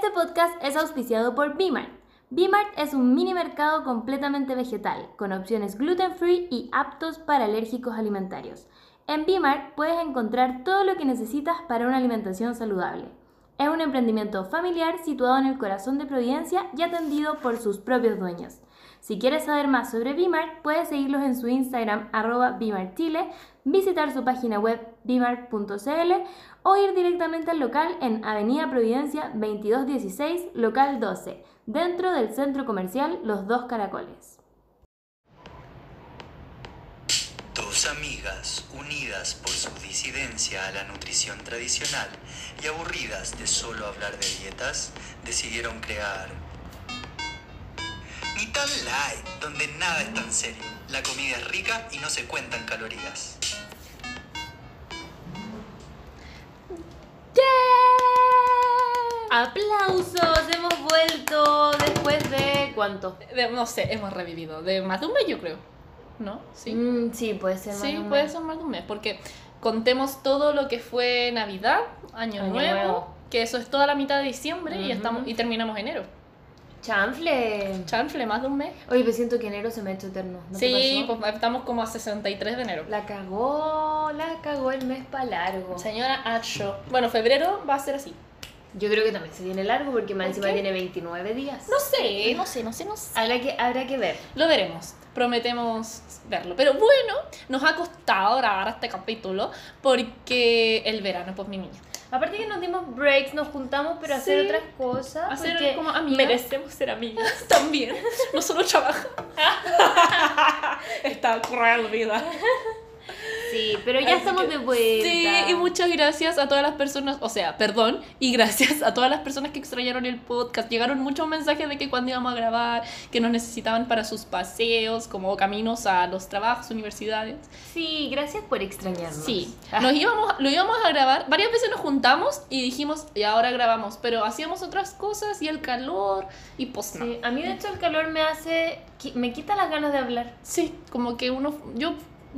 Este podcast es auspiciado por B-Mart. B-Mart es un mini mercado completamente vegetal, con opciones gluten free y aptos para alérgicos alimentarios. En B-Mart puedes encontrar todo lo que necesitas para una alimentación saludable. Es un emprendimiento familiar situado en el corazón de Providencia y atendido por sus propios dueños. Si quieres saber más sobre Bimart, puedes seguirlos en su Instagram arroba Chile, visitar su página web bimart.cl o ir directamente al local en Avenida Providencia 2216, local 12, dentro del centro comercial Los Dos Caracoles. Dos amigas unidas por su disidencia a la nutrición tradicional y aburridas de solo hablar de dietas, decidieron crear ni tan light, donde nada es tan serio. La comida es rica y no se cuentan calorías. ¡Aplausos! Hemos vuelto después de cuánto? De- no sé, hemos revivido. De más de un mes, yo creo. ¿No? Sí. Mm, sí, puede ser más sí, de un puede ser más de un mes. Porque contemos todo lo que fue Navidad, Año, Año Nuevo, Nuevo. que eso es toda la mitad de diciembre y, Ujú. estamos, y terminamos enero. Chanfle. Chanfle, más de un mes. Oye, pero siento que enero se me ha hecho eterno. ¿no sí, pues estamos como a 63 de enero. La cagó, la cagó el mes para largo. Señora Acho. Bueno, febrero va a ser así. Yo creo que también se viene largo porque más ¿Por encima tiene 29 días. No sé, no sé, no sé, no sé. Habrá que, habrá que ver. Lo veremos, prometemos verlo. Pero bueno, nos ha costado grabar este capítulo porque el verano, pues mi niña. Aparte que nos dimos breaks, nos juntamos, pero a hacer Sí. otras cosas. Hacer porque como amigas. Merecemos ser amigas. También, no solo trabajar. Esta cruel vida. Sí, pero ya Así estamos que- de vuelta. Sí, y muchas gracias a todas las personas, o sea, perdón, y gracias a todas las personas que extrañaron el podcast. Llegaron muchos mensajes de que cuando íbamos a grabar, que nos necesitaban para sus paseos, como caminos a los trabajos, universidades. Sí, gracias por extrañarnos. Sí, nos íbamos, lo íbamos a grabar. Varias veces nos juntamos y dijimos, y ahora grabamos, pero hacíamos otras cosas y el calor y pues no. sí, a mí de hecho el calor me hace, me quita las ganas de hablar. Sí, como que uno, yo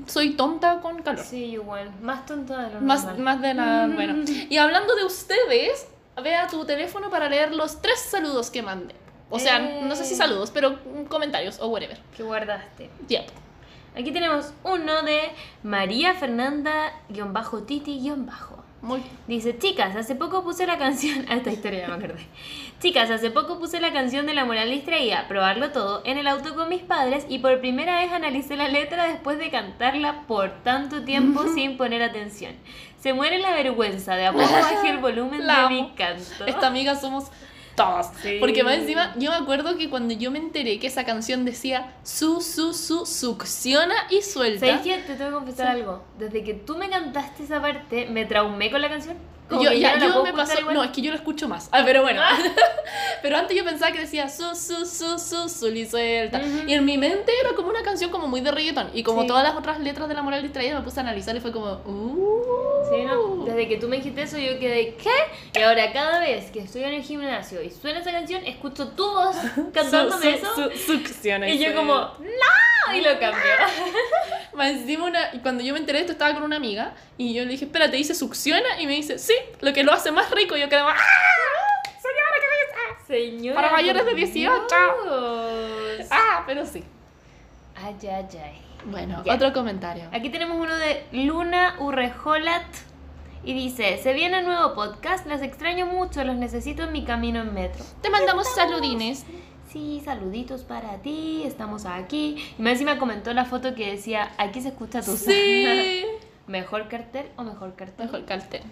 soy tonta con calor. Sí, igual, más tonta de lo Más, normal. más de nada, bueno. Y hablando de ustedes, vea tu teléfono para leer los tres saludos que mandé. O sea, Eh. no sé si saludos, pero mm, comentarios o whatever. ¿Qué guardaste? Yep. Aquí tenemos uno de María Fernanda-Titi-Bajo. Muy Dice, chicas, hace poco puse la canción... A esta historia ya me acordé. Chicas, hace poco puse la canción de La Moral Distraída, probarlo todo, en el auto con mis padres y por primera vez analicé la letra después de cantarla por tanto tiempo sin poner atención. Se muere la vergüenza, de a poco bajé el volumen La de amo. mi canto. Esta amiga somos Sí. Porque más encima, yo me acuerdo que cuando yo me enteré que esa canción decía su, su, su, succiona y suelta. ¿Sabes qué? Te tengo que confesar algo. Desde que tú me cantaste esa parte, me traumé con la canción. Como Yo, ya, yo me pasó, igual. no, es que yo lo escucho más. Ah, pero bueno. pero antes yo pensaba que decía su, su, su, su, su, y suelta. Ujú. Y en mi mente era como una canción como muy de reggaeton. Y como Sí. todas las otras letras de La Moral Distraída me puse a analizar y fue como, uh. Sí, ¿no? Desde que tú me dijiste eso, yo quedé, ¿qué? Y ahora cada vez que estoy en el gimnasio y suena esa canción, escucho tu voz cantándome Su- eso. su- su- succiona y yo como, ¡No! Y lo cambio. Más encima una, cuando yo me enteré de esto estaba con una amiga y yo le dije, espérate, dice succiona y me dice, sí, lo que lo hace más rico. Yo quedaba, ¡ah! Señora, ¿qué dice? Señora. Para mayores de por 18. Dios. Ah, pero sí. Ay, ay, ay. Bueno, Ya. otro comentario. Aquí tenemos uno de Luna Urrejolat y dice, se viene nuevo podcast, las extraño mucho, los necesito en mi camino en metro. Te mandamos saludines. Sí, saluditos para ti, estamos aquí. Y encima comentó la foto que decía, aquí se escucha tu Sí. ¿Mejor cartel o mejor cartel? Mejor cartel.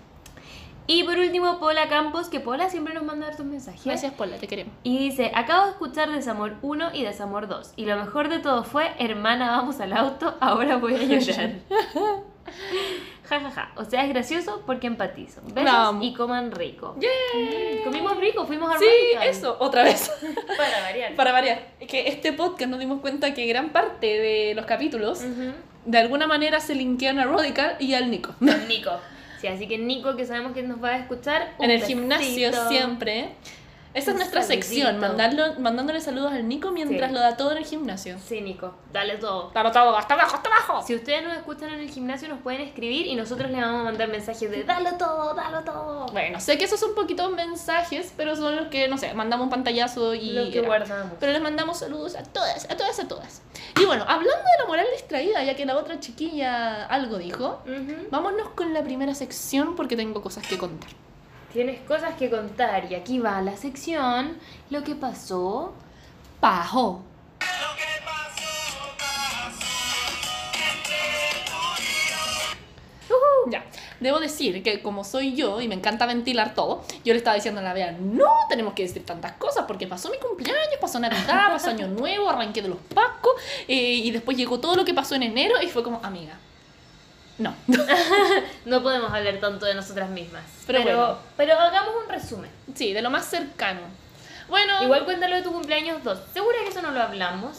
Y por último, Paula Campos, que Paula siempre nos manda tus mensajes. Gracias, Paula, te queremos. Y dice, acabo de escuchar Desamor 1 y Desamor 2. Y lo mejor de todo fue, hermana, vamos al auto, ahora voy a llorar. ja, ja, ja. O sea, es gracioso porque empatizo. Besos y coman rico. ¡Yay! Mm, Comimos rico, fuimos a Sí, eso, otra vez. Para variar. Para variar. Es que este podcast nos dimos cuenta que gran parte de los capítulos Ujú. de alguna manera se linkean a Radical y al Nico. Con Nico. Sí, así que Nico, que sabemos que nos va a escuchar. un en el gimnasio siempre. Esa es nuestra sección, mandándole saludos al Nico mientras Sí. lo da todo en el gimnasio. Sí, Nico, dale todo. Claro, todo, hasta abajo, hasta abajo. Si ustedes nos escuchan en el gimnasio, nos pueden escribir y nosotros les vamos a mandar mensajes de dalo todo, dalo todo. Bueno, sé que esos son poquitos mensajes, pero son los que, no sé, mandamos un pantallazo y... Lo que era. guardamos. Pero les mandamos saludos a todas, a todas, a todas. Y bueno, hablando de la moral distraída, ya que la otra chiquilla algo dijo, vámonos con la primera sección porque tengo cosas que contar. Tienes cosas que contar y aquí va la sección, lo que pasó. Pajo. Ya, debo decir que como soy yo y me encanta ventilar todo, yo le estaba diciendo a la Bea, no tenemos que decir tantas cosas porque pasó mi cumpleaños, pasó Navidad, pasó Año Nuevo, arranqué de los Pacos eh, y después llegó todo lo que pasó en enero y fue como, amiga, no. No podemos hablar tanto de nosotras mismas. Pero Pero, bueno. pero hagamos un resumen. Sí, de lo más cercano. Bueno, Igual cuéntalo de tu cumpleaños 2. ¿Segura que eso no lo hablamos?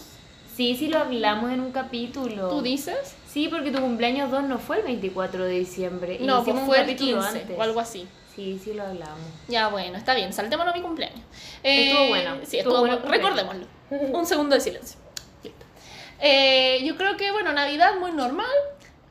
Sí, sí lo hablamos en un capítulo. ¿tú dices? Sí, porque tu cumpleaños 2 no fue el 24 de diciembre. No, pues fue el capítulo 15 antes. o algo así. Sí, sí lo hablamos. Ya, bueno, está bien, saltémonos mi cumpleaños. Estuvo bueno, Sí, estuvo estuvo bueno Recordémoslo. Un segundo de silencio. Listo. Eh, yo creo que, bueno, Navidad muy normal.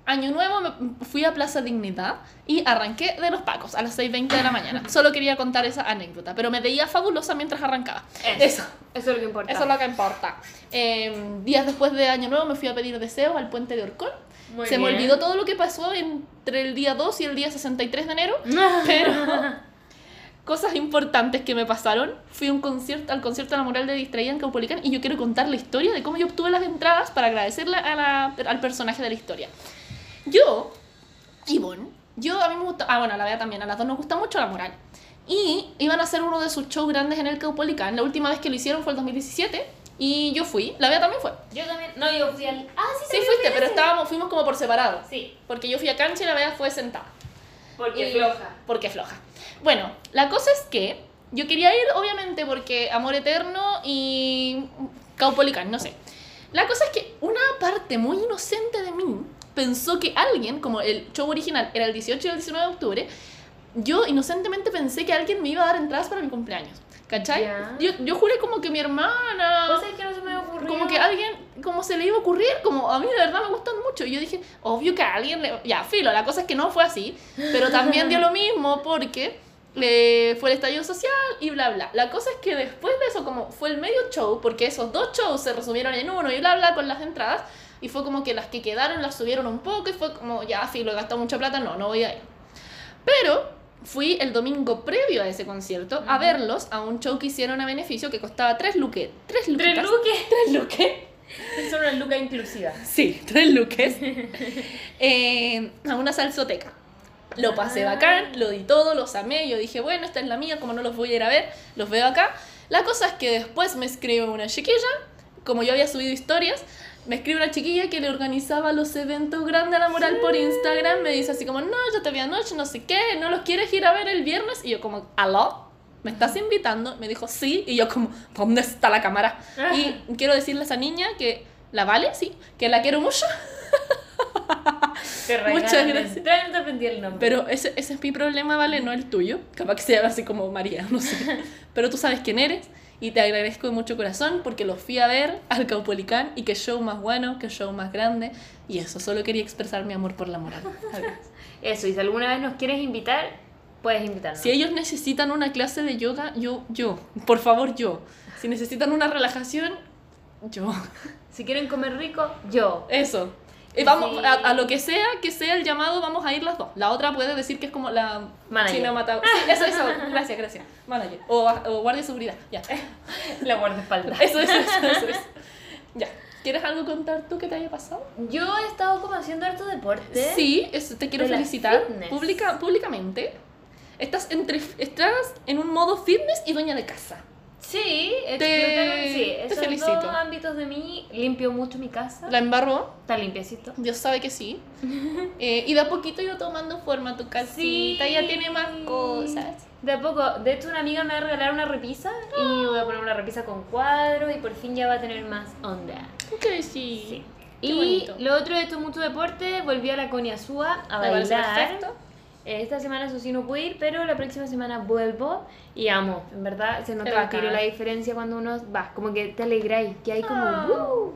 Año Nuevo me fui a Plaza Dignidad y arranqué de los Pacos a las 6.20 de la mañana. Solo quería contar esa anécdota, pero me veía fabulosa mientras arrancaba. Eso. Eso es lo que importa. Eso es lo que importa. Eh, días después de Año Nuevo me fui a pedir deseos al puente de Orcón. Muy Se me bien. olvidó todo lo que pasó entre el día 2 y el día 63 de enero, pero cosas importantes que me pasaron. Fui a un concierto, al concierto de la moral de Distraída en Caupolicán y yo quiero contar la historia de cómo yo obtuve las entradas para agradecerle a la- al personaje de la historia. Yo, Ivonne, yo a mí me gusta, ah bueno, a la Bea también, a las dos nos gusta mucho la moral. Y iban a hacer uno de sus shows grandes en el Caupolicán. La última vez que lo hicieron fue el 2017 y yo fui. La Bea también fue. Yo también. No, yo fui al. Ah, sí, Sí fuiste, pero estábamos, fuimos como por separado. Sí, Porque yo fui a cancha y la Bea fue sentada. porque Y- floja. Porque floja. Bueno, la cosa es que yo quería ir, obviamente, porque Amor Eterno y Caupolicán, no sé. La cosa es que una parte muy inocente de mí pensó que alguien, como el show original era el 18 y el 19 de octubre, yo inocentemente pensé que alguien me iba a dar entradas para mi cumpleaños. ¿Cachai? Ya. Yo, yo juré como que mi hermana... Pues es que no se me ocurrió. Como que alguien, como se le iba a ocurrir, como a mí de verdad me gustan mucho. Y yo dije, obvio que a alguien le... Ya, filo, la cosa es que no fue así, pero también dio lo mismo porque eh, fue el estallido social y bla, bla. La cosa es que después de eso, como fue el medio show, porque esos dos shows se resumieron en uno y bla, bla, con las entradas, y fue como que las que quedaron las subieron un poco y fue como, ya, filo, he gastado mucha plata, no, no voy a ir. Pero fui el domingo previo a ese concierto a verlos a un show que hicieron a beneficio que costaba tres luques. Tres Tres luquitas. luques. Tres luques. Es una luca inclusiva. Sí, tres luques. Eh, a una salsoteca. Lo pasé Ah. bacán, lo di todo, los amé. Yo dije, bueno, esta es la mía, como no los voy a ir a ver, los veo acá. La cosa es que después me escribe una chiquilla, como yo había subido historias, me escribe una chiquilla que le organizaba los eventos grandes a la moral por Instagram. Me dice así como, no, yo te vi anoche, no sé qué, ¿no los quieres ir a ver el viernes? Y yo como, ¿aló? ¿Me estás invitando? Me dijo, sí. Y yo como, ¿dónde está la cámara? Y quiero decirle a esa niña que la vale, sí, que la quiero mucho. Te Muchas gracias. Todavía no te aprendí el nombre. Pero ese, ese es mi problema, ¿vale? No el tuyo. Capaz que se llama así como María, no sé. Pero tú sabes quién eres y te agradezco de mucho corazón porque los fui a ver al Caupolicán y qué show más bueno, qué show más grande. Y eso, solo quería expresar mi amor por la moral. Eso, y si alguna vez nos quieres invitar, puedes invitarnos. Si ellos necesitan una clase de yoga, yo, yo, por favor, yo. Si necesitan una relajación, yo. Si quieren comer rico, yo. Eso. Y vamos, Sí. a, a lo que sea, que sea el llamado, vamos a ir las dos. La otra puede decir que es como la Manager. cinematog- Sí, eso, eso. Gracias, gracias. Manager. O, o guardia de seguridad. Ya. La guardaespaldas. Eso, eso, eso, eso, eso. Ya. ¿Quieres algo contar tú que te haya pasado? Yo he estado como haciendo harto deporte. Sí, eso, te quiero De felicitar pública, públicamente. Estás, entre, estás en un modo fitness y dueña de casa. Sí, Te- sí. te Esos felicito. dos ámbitos de mí, limpio mucho mi casa. La embarró. Está limpiecito. Dios sabe que sí. Eh, y de a poquito yo tomando forma tu casita. Ya tiene más cosas. De a poco, de hecho una amiga me va a regalar una repisa y voy a poner una repisa con cuadros y por fin ya va a tener más onda. Ok, sí. Sí. Qué Y bonito. lo otro he hecho mucho deporte, volví a la Coniazúa a Me bailar. perfecto. Esta semana eso sí no pude ir, pero la próxima semana vuelvo y amo. En verdad se nota tiro la diferencia cuando uno va, como que te alegráis, que hay como... Ah. "Uh".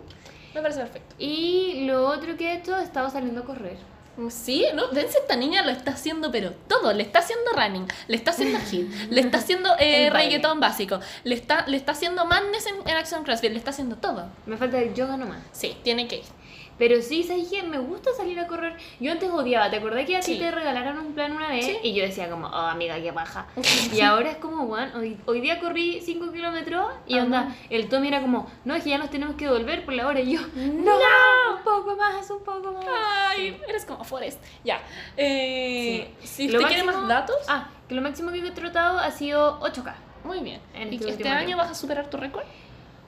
Me parece perfecto. Y lo otro que he hecho, he estado saliendo a correr. Sí, ¿no? Dense, esta niña lo está haciendo, pero todo. Le está haciendo running, le está haciendo hit, le está haciendo eh, reggaetón básico, le está, le está haciendo madness en, en Action CrossFit, le está haciendo todo. Me falta el yoga nomás. Sí, tiene que ir. Pero sí, ¿sabes qué? Me gusta salir a correr. Yo antes odiaba, ¿te acordás que a ti Sí. te regalaron un plan una vez? Sí. Y yo decía como, oh, amiga, qué baja. Y ahora es como, bueno, hoy, hoy día corrí 5 kilómetros y Ajá. onda, el Tommy era como, no, es que ya nos tenemos que volver por la hora. Y yo, no, un poco más, un poco más. Ay, eres como Forrest. Ya. Eh, Si usted quiere máximo- más datos, Ah, que lo máximo que he trotado ha sido 8K. muy bien. en ¿Y este este año tiempo. vas a superar tu récord?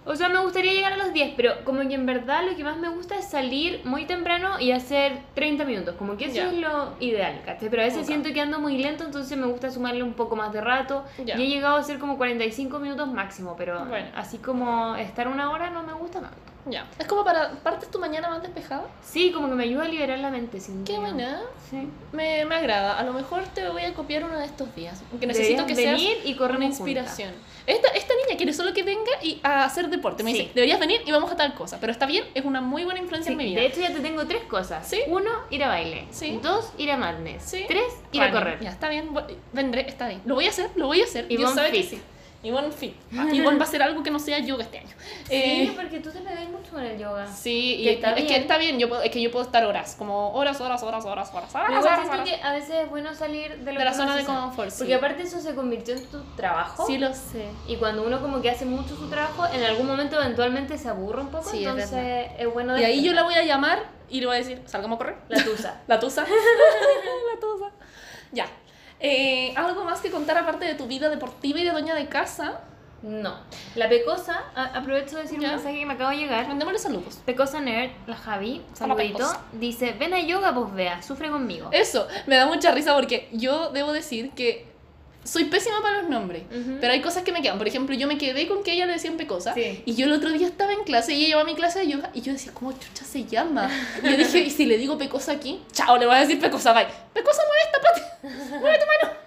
O sea, me gustaría llegar a los 10, pero como que en verdad lo que más me gusta es salir muy temprano y hacer 30 minutos. Como que eso es lo ideal, ¿cachai? Pero a veces siento que ando muy lento, entonces me gusta sumarle un poco más de rato. Ya. Y he llegado a hacer como 45 minutos máximo, pero Bueno. así como estar una hora no me gusta tanto. Ya. Es como para. ¿Partes tu mañana más despejada? Sí, como que me ayuda a liberar la mente. siento Qué buena. Sí. Me, me agrada. A lo mejor te voy a copiar uno de estos días. Porque necesito Deberías que seas venir y correr una inspiración. Esta, esta niña quiere solo que venga y a hacer deporte. Me Sí. dice, deberías venir y vamos a tal cosa. Pero está bien, es una muy buena influencia Sí, en mi vida. de hecho ya te tengo tres cosas. Sí. Uno, ir a baile. Sí. Dos, ir a Madness. Sí. Tres, ir a correr. Ya, está bien. Vendré, está bien. Lo voy a hacer, lo voy a hacer. Y Dios sabe que sí. Bon Fit. Bon va a hacer algo que no sea yoga este año. Sí, Eh, porque tú te pegáis mucho con el yoga. Sí, y Que está es que bien. está bien, yo puedo, es que yo puedo estar horas, como horas, horas, horas, horas, horas, horas, horas, horas. que a veces es bueno salir de, lo De la que zona uno de confort, sí. Porque aparte eso se convirtió en tu trabajo. Sí lo sé. Y cuando uno como que hace mucho su trabajo, en algún momento eventualmente se aburre un poco. Sí, es entonces verdad. es, bueno Y ahí yo la voy a llamar y le voy a decir, salgamos a correr. La tusa. La tusa. la tusa. Ya. Eh, ¿Algo más que contar aparte de tu vida deportiva y de doña de casa? No. La Pecosa, a- aprovecho de decir Ya. un mensaje que me acaba de llegar. Mandémosle saludos. Pecosa Nerd, la Javi, saludito, dice, ven a yoga, pues vea, sufre conmigo. Eso, me da mucha risa porque yo debo decir que soy pésima para los nombres. Ujú. Pero hay cosas que me quedan. Por ejemplo, yo me quedé con que ella le decían Pecosa. Sí. Y yo el otro día estaba en clase y ella llevaba mi clase de yoga. Y yo decía, ¿cómo chucha se llama? Y yo dije, ¿y si le digo Pecosa aquí? Chao, le voy a decir Pecosa, bye. Pecosa mueve esta pata. Mueve tu mano.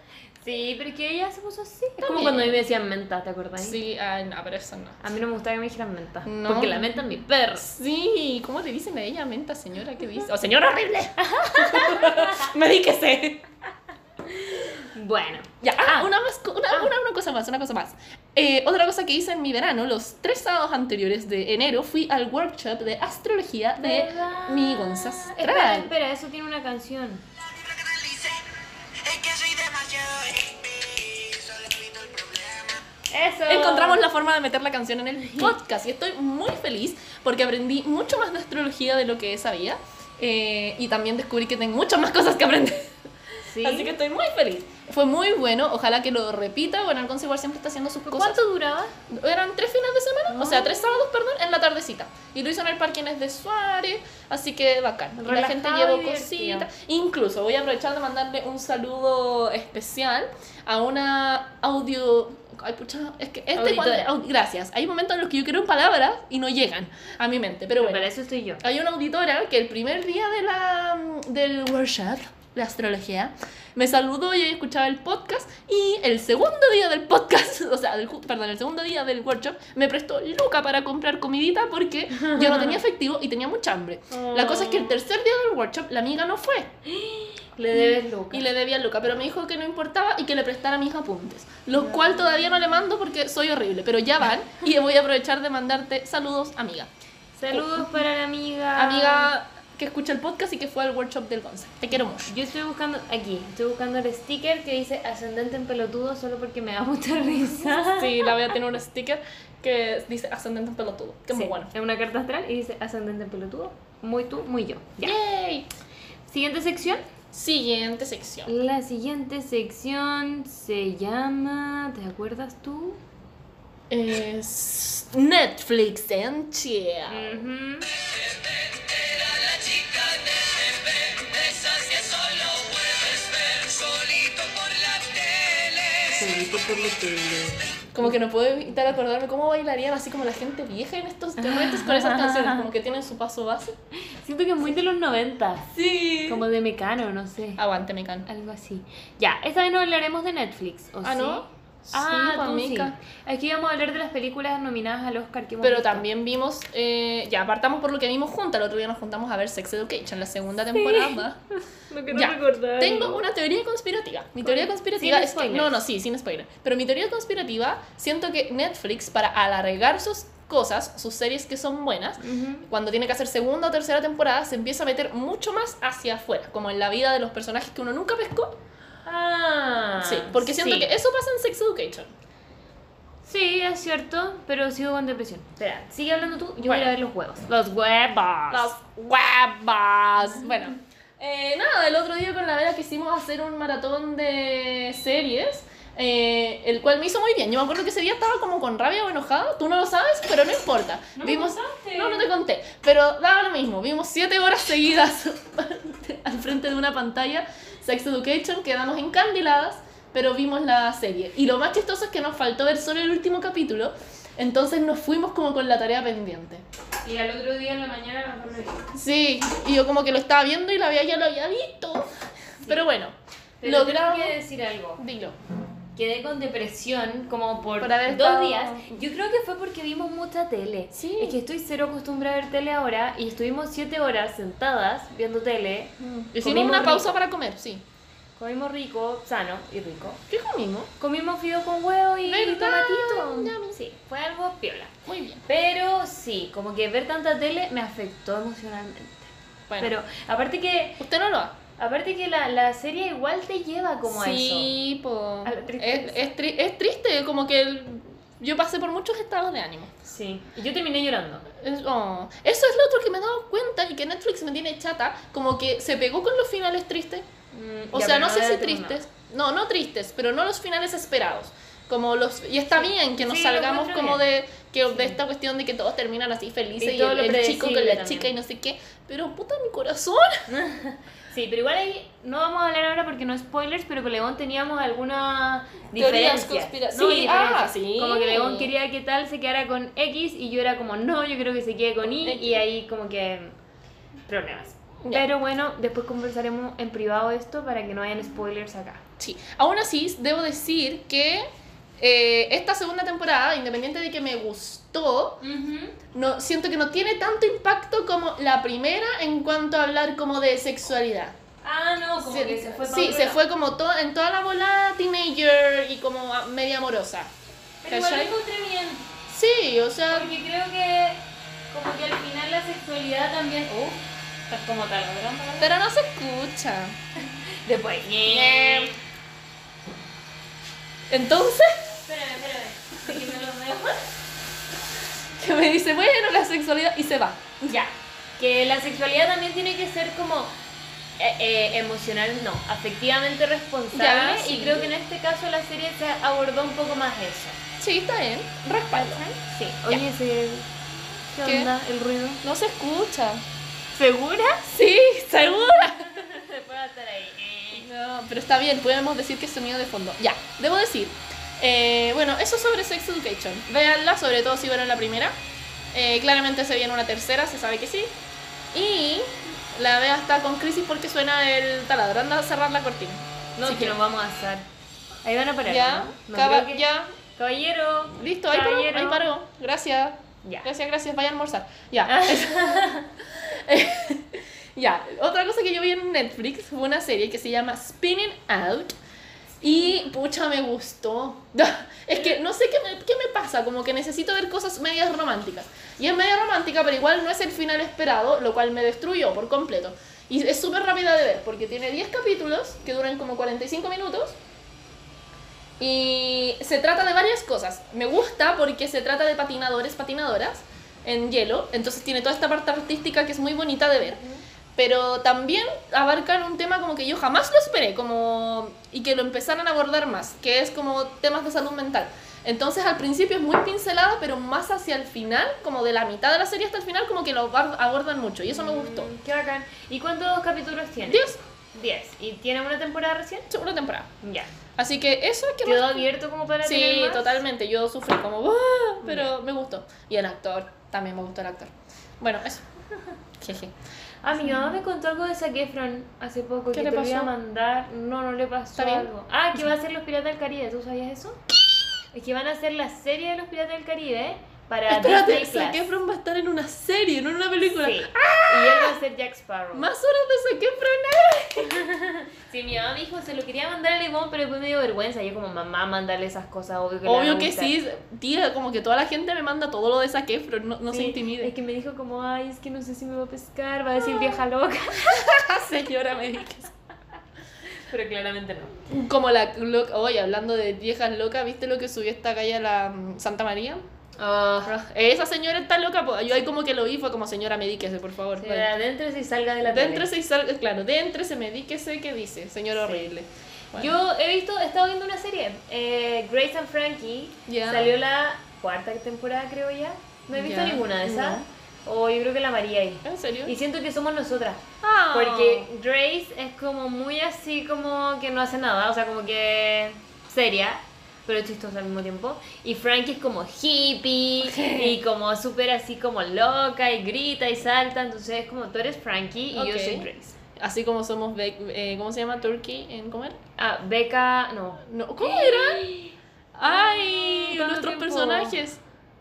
Sí, pero que ella se puso así. Es como cuando a mí me decían menta, ¿te acordás? Sí, ah, no, pero eso no. A mí no me gustaba que me dijeran menta. No. Porque la menta es mi perro. Sí, ¿cómo le dicen a ella, menta, señora? ¿Qué dice? ¡Oh, señora horrible! me di que sé. Bueno. Ya, ah, una, más, una, una, una cosa más, una cosa más. Eh, otra cosa que hice en mi verano, los tres sábados anteriores de enero, fui al workshop de astrología de ¿Verdad? mi Astral. Espera, espera, eso tiene una canción. Eso. Encontramos la forma de meter la canción en el podcast y estoy muy feliz porque aprendí mucho más de astrología de lo que sabía eh, y también descubrí que tengo muchas más cosas que aprender. Sí. Así que estoy muy feliz. Fue muy bueno, ojalá que lo repita. Bueno, Algonzo igual siempre está haciendo sus cosas. ¿Cuánto duraba? Eran tres fines de semana, o sea, Ah. tres sábados, perdón, en la tardecita. Y lo hizo en el Parque Inés de Suárez, así que bacán. Y la Relajado gente llevó cositas. Incluso voy a aprovechar de mandarle un saludo especial a una audio. Ay, pucha, es que este cuando- gracias. Hay momentos en los que yo quiero palabras y no llegan a mi mente. Pero bueno, Para eso estoy yo. hay una auditora que el primer día de la, del workshop de astrología me saludó y escuchaba el podcast y el segundo día del podcast, o sea, del, perdón, el segundo día del workshop me prestó Luca para comprar comidita porque yo no tenía efectivo y tenía mucha hambre. La cosa es que el tercer día del workshop la amiga no fue Le debes Luca. y le debía Luca, pero me dijo que no importaba y que le prestara mis apuntes, los cual todavía no le mando porque soy horrible, pero ya van y voy a aprovechar de mandarte saludos, amiga. Saludos para la amiga. Amiga que escucha el podcast y que fue al workshop del Gonza. Te quiero mucho. Yo estoy buscando, aquí, estoy buscando el sticker que dice ascendente en pelotudo solo porque me da mucha risa. Sí, la voy a tener un sticker que dice ascendente en pelotudo, que es muy bueno. Es una carta astral y dice ascendente en pelotudo. Muy tú, muy yo. Ya. Yay. Siguiente sección. Siguiente sección. La siguiente sección se llama. ¿Te acuerdas tú? Es Netflix and chill. Ujú. Solito por. Como que no puedo evitar acordarme cómo bailarían así como la gente vieja en estos momentos con esas canciones, como que tienen su paso base. Siento que es muy de los 90. Sí. Como de Mecano, no sé. Aguante, me can. Algo así. Ya, esta vez no hablaremos de Netflix. ¿o Ah, sí? ¿no? Ah, Sí, tú sí. Aquí íbamos a hablar de las películas nominadas al Oscar que hemos Pero visto. también vimos, eh, ya apartamos por lo que vimos juntas. El otro día nos juntamos a ver Sex Education, la segunda temporada. No quiero Ya, recordar. Tengo una teoría conspirativa. Mi teoría conspirativa es que, no, no, sí, sin spoiler. Pero mi teoría conspirativa, siento que Netflix para alargar sus cosas, sus series que son buenas, cuando tiene que hacer segunda o tercera temporada, se empieza a meter mucho más hacia afuera, como en la vida de los personajes que uno nunca pescó. Ah. sí, porque siento sí. que eso pasa en Sex Education. Sí, es cierto, pero sigo con depresión. Espera, sigue hablando tú, yo voy Bueno. a ver los huevos. Los huevos. Las huevas. Bueno, eh, nada, el otro día con la Vera quisimos hacer un maratón de series. eh, el cual me hizo muy bien. Yo me acuerdo que ese día estaba como con rabia o enojada. Tú no lo sabes, pero no importa. No me Vimos, contaste. no, no te conté. Pero daba lo mismo. Vimos siete horas seguidas al frente de una pantalla. Sex Education, quedamos encandiladas, pero vimos la serie. Y lo más chistoso es que nos faltó ver solo el último capítulo. Entonces nos fuimos como con la tarea pendiente. Y al otro día en la mañana nos a Sí, y yo como que lo estaba viendo y la había ya lo había visto. Pero bueno, Pero logramos. tengo que decir algo. Dilo. Quedé con depresión como por, Por haber dos estado- días. Yo creo que fue porque vimos mucha tele. Sí. Es que estoy cero acostumbrada a ver tele ahora y estuvimos siete horas sentadas viendo tele. Hicimos Comimos una pausa rico. para comer, sí. Comimos rico, sano y rico. ¿Qué comimos? Comimos fideos con huevo y ¿Verdad? tomatito. Sí, fue algo piola. Muy bien. Pero sí, como que ver tanta tele me afectó emocionalmente. Bueno, Pero aparte que usted no lo ha. Aparte que la, la serie igual te lleva como a eso. sí, po. A la Es, es, tri- es triste, como que el- yo pasé por muchos estados de ánimo. Sí. Y yo terminé llorando. Es- oh. Eso es lo otro que me he dado cuenta y que Netflix me tiene chata, como que se pegó con los finales tristes. Mm, O sea, no sé si tristes. No, no tristes, pero no los finales esperados. Como los y está bien que nos Sí, salgamos como bien. de que de esta cuestión de que todos terminan así felices Y y, el, el chico con la también. chica y no sé qué, pero puta mi corazón. Sí, pero igual ahí no vamos a hablar ahora porque no spoilers, pero con León teníamos alguna Teorías diferencia. conspira- sí, ah, sí. Como que León quería que tal se quedara con X y yo era como, no, yo creo que se quede con Y X. y ahí como que problemas. Pero bueno, después conversaremos en privado esto para que no hayan spoilers acá. Sí. Aún así, debo decir que eh, esta segunda temporada, independiente de que me gustó, no siento que no tiene tanto impacto como la primera en cuanto a hablar como de sexualidad. Ah, no, como Sí, que se fue sí, se fue como to- en toda la bola teenager y como a- media amorosa. Pero igual encontré bien. Sí, o sea, Porque creo que como que al final la sexualidad también... Uh, estás como tal, ¿verdad? pero no se escucha. Después. Entonces, Espérame, espérame. Que me lo dejo. que me dice, bueno, la sexualidad y se va. Ya. Que la sexualidad también tiene que ser como eh, eh, emocional, no, afectivamente responsable. Ya, sí. Y creo que en este caso la serie se abordó un poco más eso. Sí, está bien. Respaldo. Sí. Oye, ese... ¿Qué, ¿Qué? onda? ¿El ruido? No se escucha. ¿Segura? Sí, segura. Se puede estar ahí. No, pero está bien, podemos decir que es sonido de fondo. Ya, debo decir. Eh, bueno, eso sobre Sex Education. Véanla, sobre todo si vieron la primera. Eh, claramente se viene una tercera, se sabe que sí. Y la vea está con crisis porque suena el taladro. Anda a cerrar la cortina. No, que nos vamos a asar. Ahí van a parar. Ya, ¿no? Caba- que- ya, Caballero. listo, ahí paró, ahí paró. Gracias. Ya. Gracias, gracias, vaya a almorzar. Ya. ya, otra cosa que yo vi en Netflix fue una serie que se llama Spinning Out. Y pucha, me gustó. Es que no sé qué me, qué me pasa, como que necesito ver cosas medias románticas. Y es media romántica, pero igual no es el final esperado, lo cual me destruyó por completo. Y es súper rápida de ver, porque tiene 10 capítulos que duran como 45 minutos. Y se trata de varias cosas. Me gusta porque se trata de patinadores, patinadoras en hielo. Entonces tiene toda esta parte artística que es muy bonita de ver. Pero también abarcan un tema como que yo jamás lo esperé, como y que lo empezaran a abordar más, que es como temas de salud mental. Entonces al principio es muy pincelada, pero más hacia el final, como de la mitad de la serie hasta el final, como que lo abordan mucho y eso me gustó. Mm, Qué bacán. ¿Y cuántos capítulos tiene? Dios, 10. ¿Y tiene una temporada recién? Segunda temporada. Ya. Así que eso es que ¿Quedó más- abierto como para Sí, tener más? totalmente. Yo sufrí como, "Ah", pero me gustó. Y el actor, también me gustó el actor. Bueno, eso. Jeje. Ah, mi mamá me contó algo de Zac Efron hace poco ¿Qué que le te lo iba a pasó? mandar. No, no le pasó algo. Ah, que va a ser Los Piratas del Caribe. ¿Tú sabías eso? Es que van a hacer la serie de Los Piratas del Caribe para Espérate, Disney Zac Plus. Efron va a estar en una serie, no en una película. Sí. Y él va a ser Jack Sparrow. Más horas de Zac Efron. Sí, mi mamá me dijo, se lo quería mandar a Limón, pero después me dio vergüenza. Yo como, mamá, mandarle esas cosas, obvio que a Obvio que gustar". sí, tía, como que toda la gente me manda todo lo de Zac Efron, no, no se intimide. Es que me dijo como, ay, es que no sé si me va a pescar, va a decir vieja loca. Señora, me dices. Pero claramente no. Como la loca, oye, hablando de viejas locas, ¿viste lo que subió esta calle la mm, Santa María? Ah, Esa señora está loca, yo ahí como que lo vi, fue como señora, medíquese, por favor. sí, adéntrese y salga de la Dentro tele. y salga, claro, dentro se medíquese, ¿qué dice? Señor horrible. Bueno. Yo he visto, he estado viendo una serie, eh, Grace and Frankie. Ya. Salió la cuarta temporada, creo ya. No he visto ninguna de esas. O yo creo que la María ahí. ¿En serio? Y siento que somos nosotras. Ah. Porque Grace es como muy así como que no hace nada, o sea, como que seria, pero chistosa al mismo tiempo. Y Frankie es como hippie y como súper así como loca y grita y salta, entonces es como tú eres Frankie y yo soy Grace. Así como somos, Be- eh, ¿cómo se llama? Turkey, ¿en cómo era? Ah, Becca, no. No, ¿Cómo era? Ay, nuestros tiempo. personajes.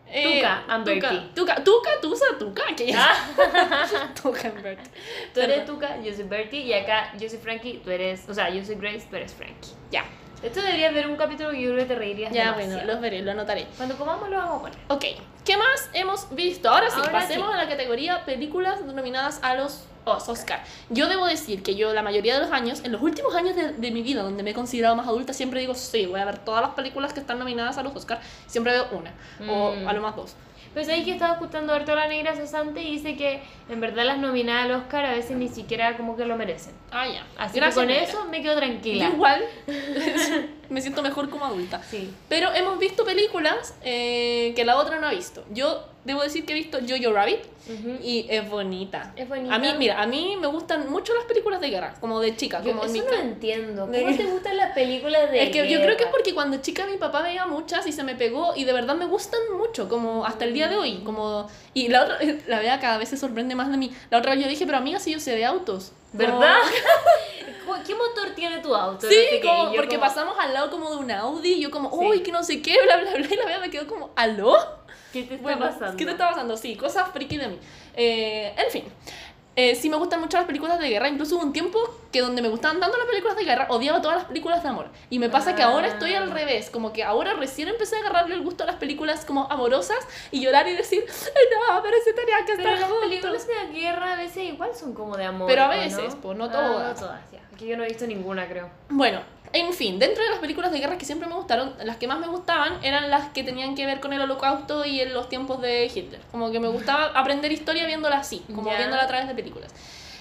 Eh, Tuca and Tuca. Tuca, Tuca, Tusa, Tuca, ya. Ah, Tuca and Bertie. tú eres. Tuca, yo soy Bertie y acá yo soy Frankie, tú eres, o sea, yo soy Grace, tú eres Frankie. Ya, Esto deberías ver un capítulo que yo creo que te reirías ya, demasiado. bueno, los veré, lo anotaré. Cuando comamos lo vamos a poner. Ok, ¿qué más hemos visto? Ahora sí, Ahora pasemos sí. a la categoría películas nominadas a los Os- Oscar. Yo debo decir que yo la mayoría de los años, en los últimos años de, de mi vida, donde me he considerado más adulta, siempre digo, sí, voy a ver todas las películas que están nominadas a los Oscar. Siempre veo una, o Mm. a lo más dos. Pues ahí que estaba escuchando harto a la negra cesante y dice que en verdad las nominadas al Oscar a veces ni siquiera como que lo merecen. Ah, ya. Así Gracias, que con negra. eso me quedo Yo tranquila. igual me siento mejor como adulta. Sí. Pero hemos visto películas eh, que la otra no ha visto. Yo debo decir que he visto Jojo Rabbit Ujú. y es bonita. Es bonita. A mí, mira, a mí me gustan mucho las películas de guerra, como de chica, Yo como en eso mi no entiendo. de- ¿Cómo te gustan las películas de Es que yo creo que es guerra? porque cuando chica mi papá veía muchas y se me pegó y de verdad me gustan mucho, como hasta el día de hoy, como y la otra la vea cada vez se sorprende más de mí. La otra vez yo dije, pero amiga, si yo sé de autos. Como- ¿Verdad? ¿Qué motor tiene tu auto? Sí, No sé como, porque como, pasamos al lado como de un Audi y yo como, Sí. uy, que no sé qué, bla, bla, bla, y la vea me quedó como, ¿aló? ¿Qué te está Bueno, pasando? ¿qué te está pasando? Sí, cosas friki de mí. Eh, en fin. Eh, sí me gustan mucho las películas de guerra, incluso hubo un tiempo que donde me gustaban tanto las películas de guerra, odiaba todas las películas de amor. Y me pasa que ahora estoy al Ah. revés, como que ahora recién empecé a agarrarle el gusto a las películas como amorosas y llorar y decir, "Ay, no, pero sí tenía que Pero estar las juntos". películas de guerra a veces igual son como de amor. Pero a ¿o veces, pues, no Ah, todas. no todas, ya. Que yo no he visto ninguna, creo. Bueno, en fin, dentro de las películas de guerra que siempre me gustaron, las que más me gustaban eran las que tenían que ver con el holocausto y en los tiempos de Hitler. Como que me gustaba aprender historia viéndola así, como Ya. viéndola a través de películas.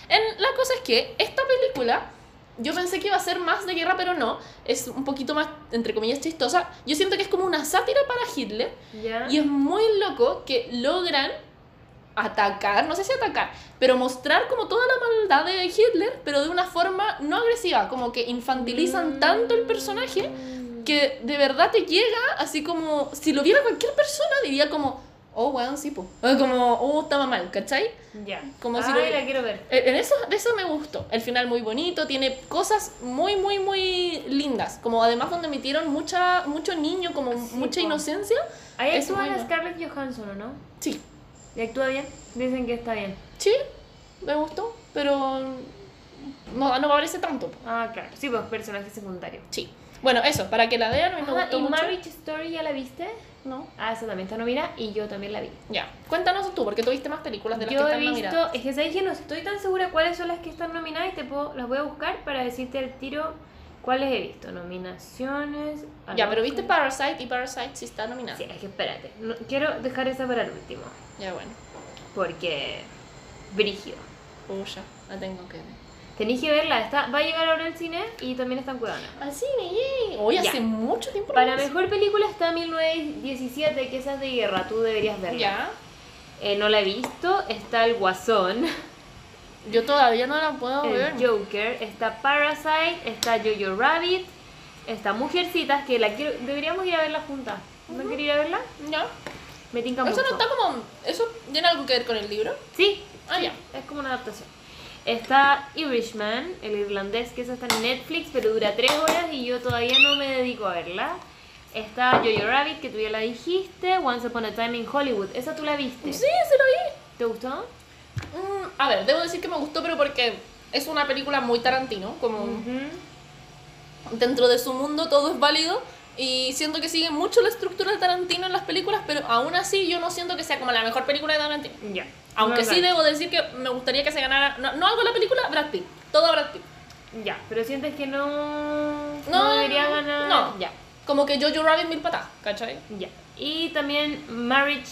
En, la cosa es que esta película, yo pensé que iba a ser más de guerra, pero no. Es un poquito más, entre comillas, chistosa. Yo siento que es como una sátira para Hitler. ¿Ya? Y es muy loco que logran atacar, no sé si atacar, pero mostrar como toda la maldad de Hitler, pero de una forma no agresiva, como que infantilizan tanto el personaje que de verdad te llega así como, si lo viera cualquier persona diría como, oh, weón, sí, po. Como, oh, estaba mal, ¿cachai? Ya. Como si lo- la quiero ver. En eso, de eso me gustó. El final muy bonito, tiene cosas muy, muy, muy lindas. Como además donde metieron mucha, mucho niño, como Sí, mucha po. inocencia. Ahí Es actúa muy. Scarlett Johansson, ¿o no? Sí, ¿Y actúa bien? Dicen que está bien. Sí, me gustó, pero no, no me parece tanto. Ah, claro. Sí, pues personaje secundario. Sí. Bueno, eso, para que la vean, me Ajá, gustó ¿Y mucho. Marriage Story ya la viste? No. Ah, esa también está nominada y yo también la vi. Ya. Cuéntanos tú, porque tú viste más películas de las Yo que he están visto, nominadas. es que sabes que no estoy tan segura cuáles son las que están nominadas y te puedo, las voy a buscar para decirte al tiro cuáles he visto. Nominaciones. Ya, pero viste Parasite y Parasite sí está nominada. Sí, es que espérate. No- quiero dejar esa para el último. Ya, bueno. Porque. Brígido. Pucha, la tengo que ver. Tenéis que verla. Está, va a llegar ahora al cine y también está en Cuevana. Al cine, yay. Hoy Ya. hace mucho tiempo. Para mejor película está 1917, que esa es de guerra. Tú deberías verla. Ya. Eh, no la he visto. Está El Guasón. Yo todavía no la puedo el ver. Joker, está Parasite, está Jojo Rabbit, está Mujercitas, que la quiero, deberíamos ir a verla juntas. ¿No quería ir a verla? ¿Ya? Me tinca Eso mucho. no está como. ¿Eso tiene algo que ver con el libro? Sí, Ah, sí, ya. es como una adaptación. Está Irishman, el irlandés, que esa está en Netflix, pero dura tres horas y yo todavía no me dedico a verla. Está Jojo Rabbit, que tú ya la dijiste, Once Upon a Time in Hollywood. ¿Esa tú la viste? Sí, se lo vi. ¿Te gustó? Mm, a ver, debo decir que me gustó, pero porque es una película muy Tarantino. Como Ujú. dentro de su mundo todo es válido. Y siento que sigue mucho la estructura de Tarantino en las películas, pero aún así yo no siento que sea como la mejor película de Tarantino. Ya. Aunque No, sí debo decir que me gustaría que se ganara. No, no algo la película, Brad Pitt. Todo Brad Pitt. Ya, pero sientes que no, no, No, debería ganar. no. Ya, Como que Jojo Rabbit mil patas, ¿cachai? ya. Y también Marriage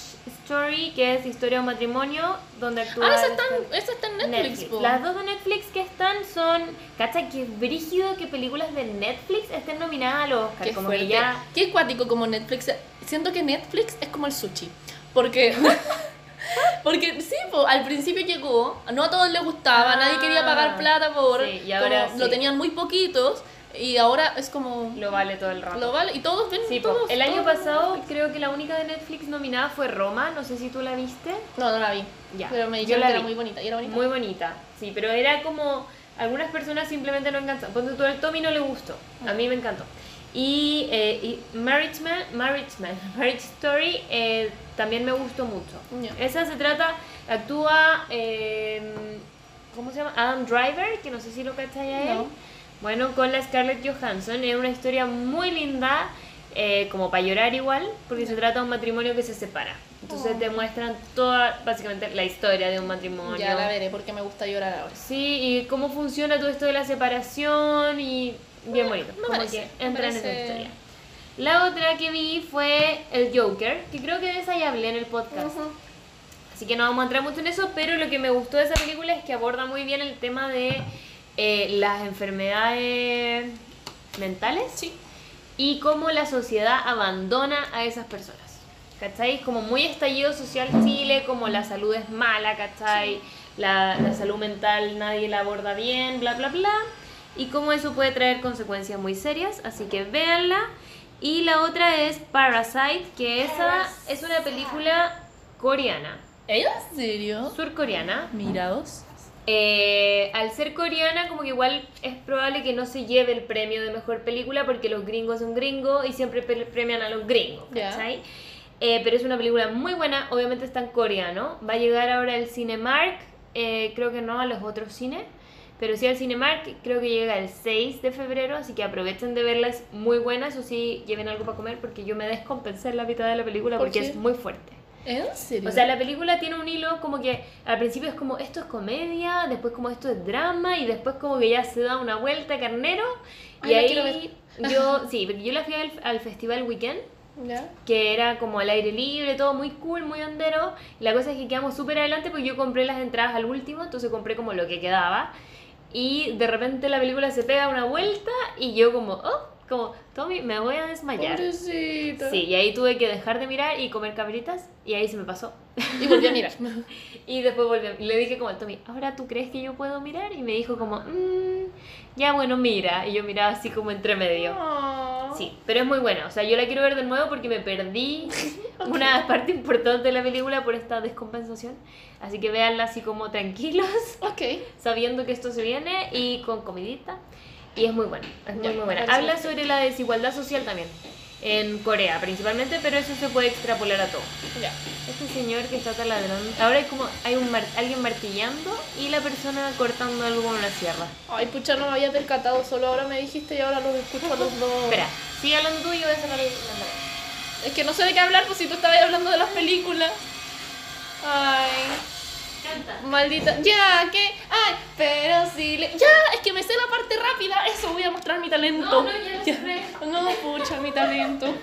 Story, que es historia de un matrimonio, donde actúa. Ah, esa está, este- en- esa está en Netflix. Las dos de Netflix que están son. ¿Cacha? Que es brígido que películas de Netflix estén nominadas a los Oscar. Qué como fuerte. que ya. Qué cuático como Netflix. Siento que Netflix es como el sushi. Porque. Porque sí, po, al principio llegó, no a todos les gustaba, Ah, nadie quería pagar plata por. sí, y ahora como lo tenían muy poquitos y ahora es como. Lo vale todo el rato. Lo vale. Y todos ven. Sí, todos, el año todos- pasado creo que la única de Netflix nominada fue Roma, no sé si tú la viste. No, no la vi. Ya, Pero me dijeron que era muy bonita. ¿Y era bonita? Muy bonita, sí, pero era como. Algunas personas simplemente no encantan. Ponte tú, el Tommy no le gustó. A mí me encantó. Y, eh, y Marriage Man, Marriage Man, Marriage Story eh, también me gustó mucho. Ya. Esa se trata, actúa, eh, ¿cómo se llama? Adam Driver, que no sé si lo cachai a él. No. Bueno, con la Scarlett Johansson. Es una historia muy linda, eh, como para llorar igual, porque se trata de un matrimonio que se separa. Entonces Oh. te muestran toda, básicamente, la historia de un matrimonio. Ya la veré porque me gusta llorar ahora. Sí, y cómo funciona todo esto de la separación y bien bonito. me como parece, que en esa historia. La otra que vi fue el Joker, que creo que de esa ya hablé en el podcast. Así que no vamos a entrar mucho en eso, pero lo que me gustó de esa película es que aborda muy bien el tema de eh, las enfermedades mentales Sí. y cómo la sociedad abandona a esas personas. ¿Cachai? Como muy estallido social Chile, como la salud es mala, ¿cachai? La, la salud mental nadie la aborda bien, bla, bla, bla. Y cómo eso puede traer consecuencias muy serias, así que véanla. Y la otra es Parasite, que esa es una película coreana, ¿Ella? ¿En serio? surcoreana. Miraos. Eh, al ser coreana, como que igual es probable que no se lleve el premio de mejor película porque los gringos son gringos y siempre premian a los gringos. ¿cachai? Eh, pero es una película muy buena, obviamente está en coreano. Va a llegar ahora el Cinemark, eh, creo que no a los otros cines, pero sí al Cinemark, creo que llega el 6 de febrero, así que aprovechen de verla, es muy buena. Eso sí, lleven algo para comer porque yo me descompensé en la mitad de la película ¿Por porque es muy fuerte. ¿En serio? O sea, la película tiene un hilo como que al principio es como esto es comedia, después como esto es drama y después como que ya se da una vuelta carnero. Ay, y ahí yo, sí, porque yo la fui al, al festival Weekend, que era como al aire libre, todo muy cool, muy hondero. La cosa es que quedamos súper adelante porque yo compré las entradas al último, entonces compré como lo que quedaba. Y de repente la película se pega una vuelta y yo como, oh, como, Tommy, me voy a desmayar. Pobrecita. Sí, y ahí tuve que dejar de mirar y comer cabritas y ahí se me pasó. Y volví a mirar. Y después volví, a- le dije como a Tommy, ¿ahora tú crees que yo puedo mirar? Y me dijo como, "Mm, ya bueno, mira. Y yo miraba así como entre medio. Oh. Sí, pero es muy buena. O sea, yo la quiero ver de nuevo porque me perdí una parte importante de la película por esta descompensación. Así que véanla así como tranquilos, Ok. sabiendo que esto se viene y con comidita. Y es muy buena, es muy, muy buena. Habla sobre la desigualdad social también. En Corea principalmente, pero eso se puede extrapolar a todo. Ya. Este señor que está taladrando. Ahora hay como hay un mar- alguien martillando y la persona cortando algo con una sierra. Ay, pucha, no me había percatado. Solo ahora me dijiste y ahora los escucho a los dos. Espera, sigue hablando tú y yo voy a sacar el Es que no sé de qué hablar, pues si tú estabas hablando de las películas. Ay, Canta. maldita. Ya, ¿qué? Ay, pero si le. Ya, es que me sé la parte rápida. Eso, voy a mostrar mi talento. No, no, ya cerré. No, pucha, mi talento.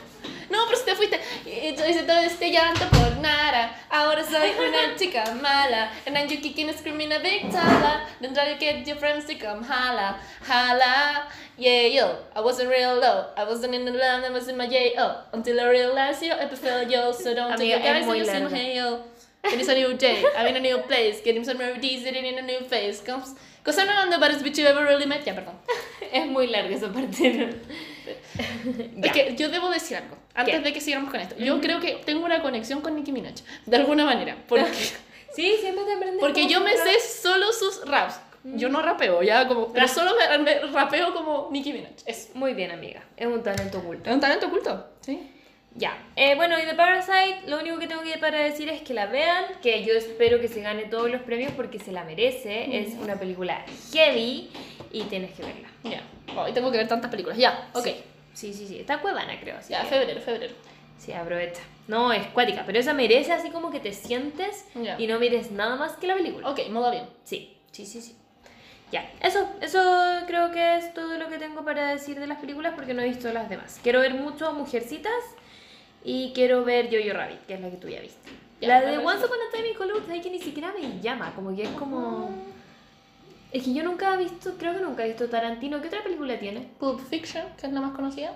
No, pero si te fuiste. Yo hice todo este llanto por nada. Ahora soy una chica mala. And then you kicking screaming a big tala. Then try to get your friends to come holla. Holla. Yeah, yo. I wasn't real low. I wasn't in the land, I was in my J.O. Until I realized yo, I felt yo. So don't Amiga, take es guys and you hey yo. It is a new day. I'm in a new place. Getting some remedies sitting in a new face. Comes. Cause I'm not the baddest bitch you ever really met. Ya, perdón. Es muy larga esa parte, ¿no? Es que yo debo decir algo. Antes ¿Qué? de que sigamos con esto. Yo creo que tengo una conexión con Nicki Minaj. De alguna manera. Porque, Sí, siempre te aprendes. porque yo me sé solo sus raps. Yo no rapeo, ya como. Pero solo me, me rapeo como Nicki Minaj. Es, Muy bien, amiga. Es un talento oculto. es un talento oculto. Sí. Ya. Eh, bueno, y de Parasite, lo único que tengo que para decir es que la vean, que yo espero que se gane todos los premios porque se la merece. Es una película heavy y tienes que verla. Ya. Hoy tengo que ver tantas películas. Ya, ok. Sí, sí, sí. Está cuevana, creo. Así Ya, que- febrero, febrero. Sí, aprovecha. No, es cuática, pero esa merece así como que te sientes y no mires nada más que la película. Ok, modo bien. Sí, sí, sí, sí. Ya, eso, eso creo que es todo lo que tengo para decir de las películas porque no he visto las demás. Quiero ver mucho Mujercitas y quiero ver Jojo Rabbit, que es la que tú ya viste. Ya, la de Once Upon a Time in Hollywood, ¿sabes que ni siquiera me llama? Como que es como... Es que yo nunca he visto, creo que nunca he visto Tarantino. ¿Qué otra película tiene? Pulp Fiction, que es la más conocida.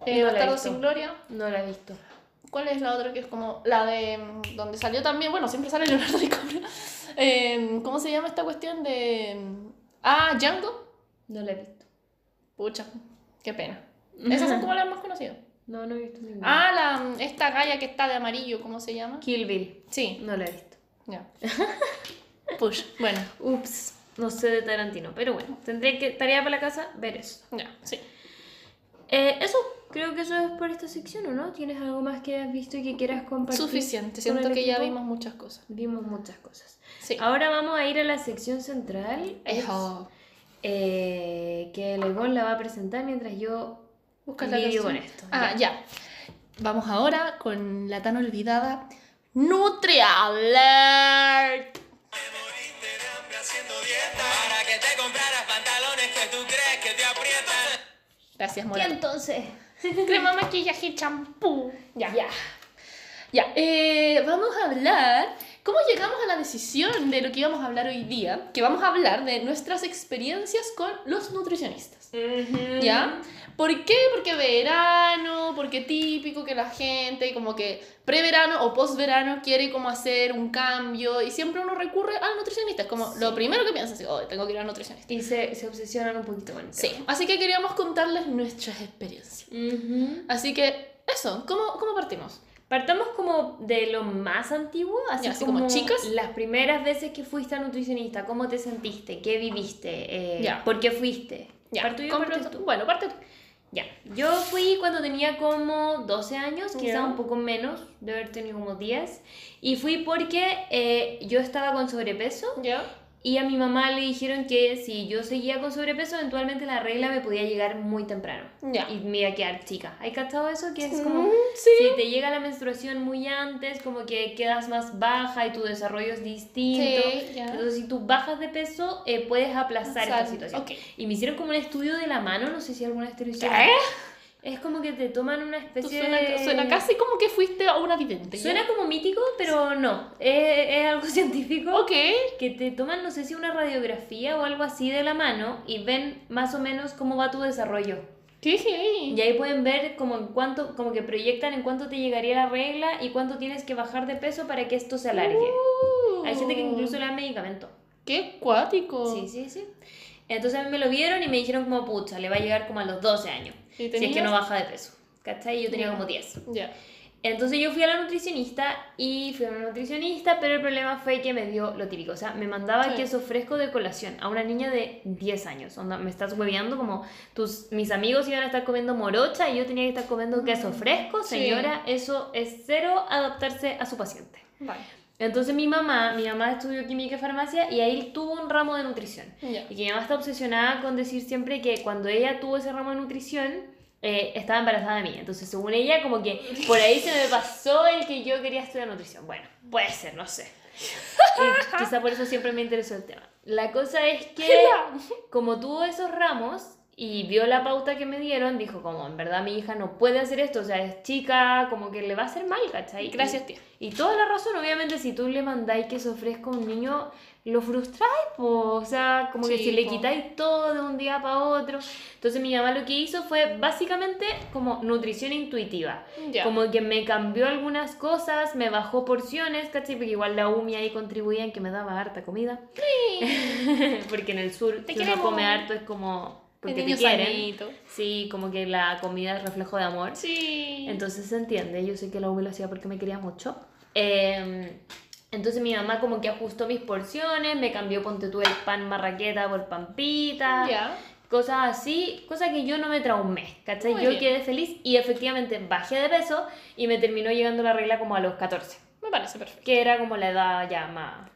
No Eh, visto. sin Gloria. No la he visto. ¿Cuál es la otra que es como la de mm, donde salió también? Bueno, siempre sale Leonardo DiCaprio. Eh, ¿Cómo se llama esta cuestión de mm, ah Django? No la he visto. Pucha, qué pena. Esas son como las más conocidas. No, no he visto ninguna. Ah, la esta galla que está de amarillo, ¿cómo se llama? Kill Bill. Sí, No la he visto. ya. Push. Bueno, Ups, no sé de Tarantino, pero bueno, tendré que, tarea para la casa, ver eso. ya, sí. Eh, eso, creo que eso es por esta sección, ¿o no? ¿Tienes algo más que has visto y que quieras compartir? Suficiente. Siento que ya vimos muchas cosas. Vimos muchas cosas. Sí. Ahora vamos a ir a la sección central, Ejo. eh, que Leibón la va a presentar mientras yo Busca la lidio con canción. esto. Ah, ya. Vamos ahora con la tan olvidada NutriAlert. Te moriste de hambre haciendo dieta Para que te compraras pantalones que tú crees que te aprietan Gracias, ¿Qué Mora. entonces? Crema, maquillaje y champú. Ya. Ya. Ya. eh, vamos a hablar. ¿Cómo llegamos a la decisión de lo que íbamos a hablar hoy día? Que vamos a hablar de nuestras experiencias con los nutricionistas. ¿Ya? ¿Por qué? Porque verano, porque típico que la gente como que preverano o posverano quiere como hacer un cambio y siempre uno recurre al nutricionista. Es como lo primero que piensas, oh, tengo que ir al nutricionista. Y se, se obsesionan un poquito con el Sí, así que queríamos contarles nuestras experiencias. Ujú. Así que, eso, ¿cómo, cómo partimos? Partamos como de lo más antiguo, así, Ya, así como, como chicas. Las primeras veces que fuiste a nutricionista, ¿cómo te sentiste? ¿Qué viviste? Eh, Ya. ¿Por qué fuiste? Ya, ¿Parto yo o compro- partes tú? Bueno, parte tú. Ya. Yo fui cuando tenía como 12 años, quizá Ya. un poco menos, de haber tenido como 10. Y fui porque eh, yo estaba con sobrepeso ¿Ya? Y a mi mamá le dijeron que si yo seguía con sobrepeso, eventualmente la regla me podía llegar muy temprano. Ya. Y me iba a quedar chica. ¿Hay cachado eso? Que es como... Mm, sí. Si te llega la menstruación muy antes, como que quedas más baja y tu desarrollo es distinto. Sí, ya. Entonces, si tú bajas de peso, eh, puedes aplazar esta Sal- situación. ok. Y me hicieron como un estudio de la mano, no sé si alguna vez te lo hicieron. Es como que te toman una especie suena, de... suena casi como que fuiste a una vidente. Suena como mítico, pero no. Es, es algo científico. Ok. Que te toman, no sé si una radiografía o algo así de la mano y ven más o menos cómo va tu desarrollo. ¿Qué heavy. Y ahí pueden ver como en cuánto, como que proyectan en cuánto te llegaría la regla y cuánto tienes que bajar de peso para que esto se alargue. Uh, Hay gente que incluso le da medicamento. ¡Qué cuático! Sí, sí, sí. Entonces a mí me lo vieron y me dijeron como, pucha, le va a llegar como a los 12 años. ¿Y Si es que no baja de peso. ¿Cachai? Yo tenía Ya. como 10. Ya. Entonces yo fui a la nutricionista y fui a una nutricionista, pero el problema fue que me dio lo típico. O sea, me mandaba Sí. queso fresco de colación a una niña de 10 años. Onda, me estás hueveando como tus, mis amigos iban a estar comiendo morocha y yo tenía que estar comiendo queso fresco. Mm, Sí. Señora, eso es cero adaptarse a su paciente. Vale. Entonces mi mamá, mi mamá estudió química y farmacia y ahí tuvo un ramo de nutrición. Y que mi mamá está obsesionada con decir siempre que cuando ella tuvo ese ramo de nutrición, eh, estaba embarazada de mí. Entonces, según ella, como que por ahí se me pasó el que yo quería estudiar nutrición. Bueno, puede ser, no sé. Y quizá por eso siempre me interesó el tema. La cosa es que, como tuvo esos ramos, y vio la pauta que me dieron, dijo como, en verdad mi hija no puede hacer esto, o sea, es chica, como que le va a hacer mal, ¿cachai? Gracias, tía. Y toda la razón, obviamente, si tú le mandáis que se ofrezca a un niño, lo frustráis, o sea, como que Sí, si le quitáis todo de un día para otro. Entonces mi mamá lo que hizo fue básicamente como nutrición intuitiva. Como que me cambió algunas cosas, me bajó porciones, ¿cachai? Porque igual la UMI ahí contribuía en que me daba harta comida. Porque en el sur, Te si uno come harto es como porque El te niño quieren. sanito. Sí, como que la comida es reflejo de amor. Sí. Entonces se entiende, yo sé que la lo hacía porque me quería mucho. Eh, entonces mi mamá como que ajustó mis porciones, me cambió, ponte tú, el pan marraqueta por pampita, ya. cosas así, cosas que yo no me traumé, ¿cachai? Muy yo bien. quedé feliz y efectivamente bajé de peso y me terminó llegando la regla como a los 14, Me parece perfecto. que era como la edad ya más...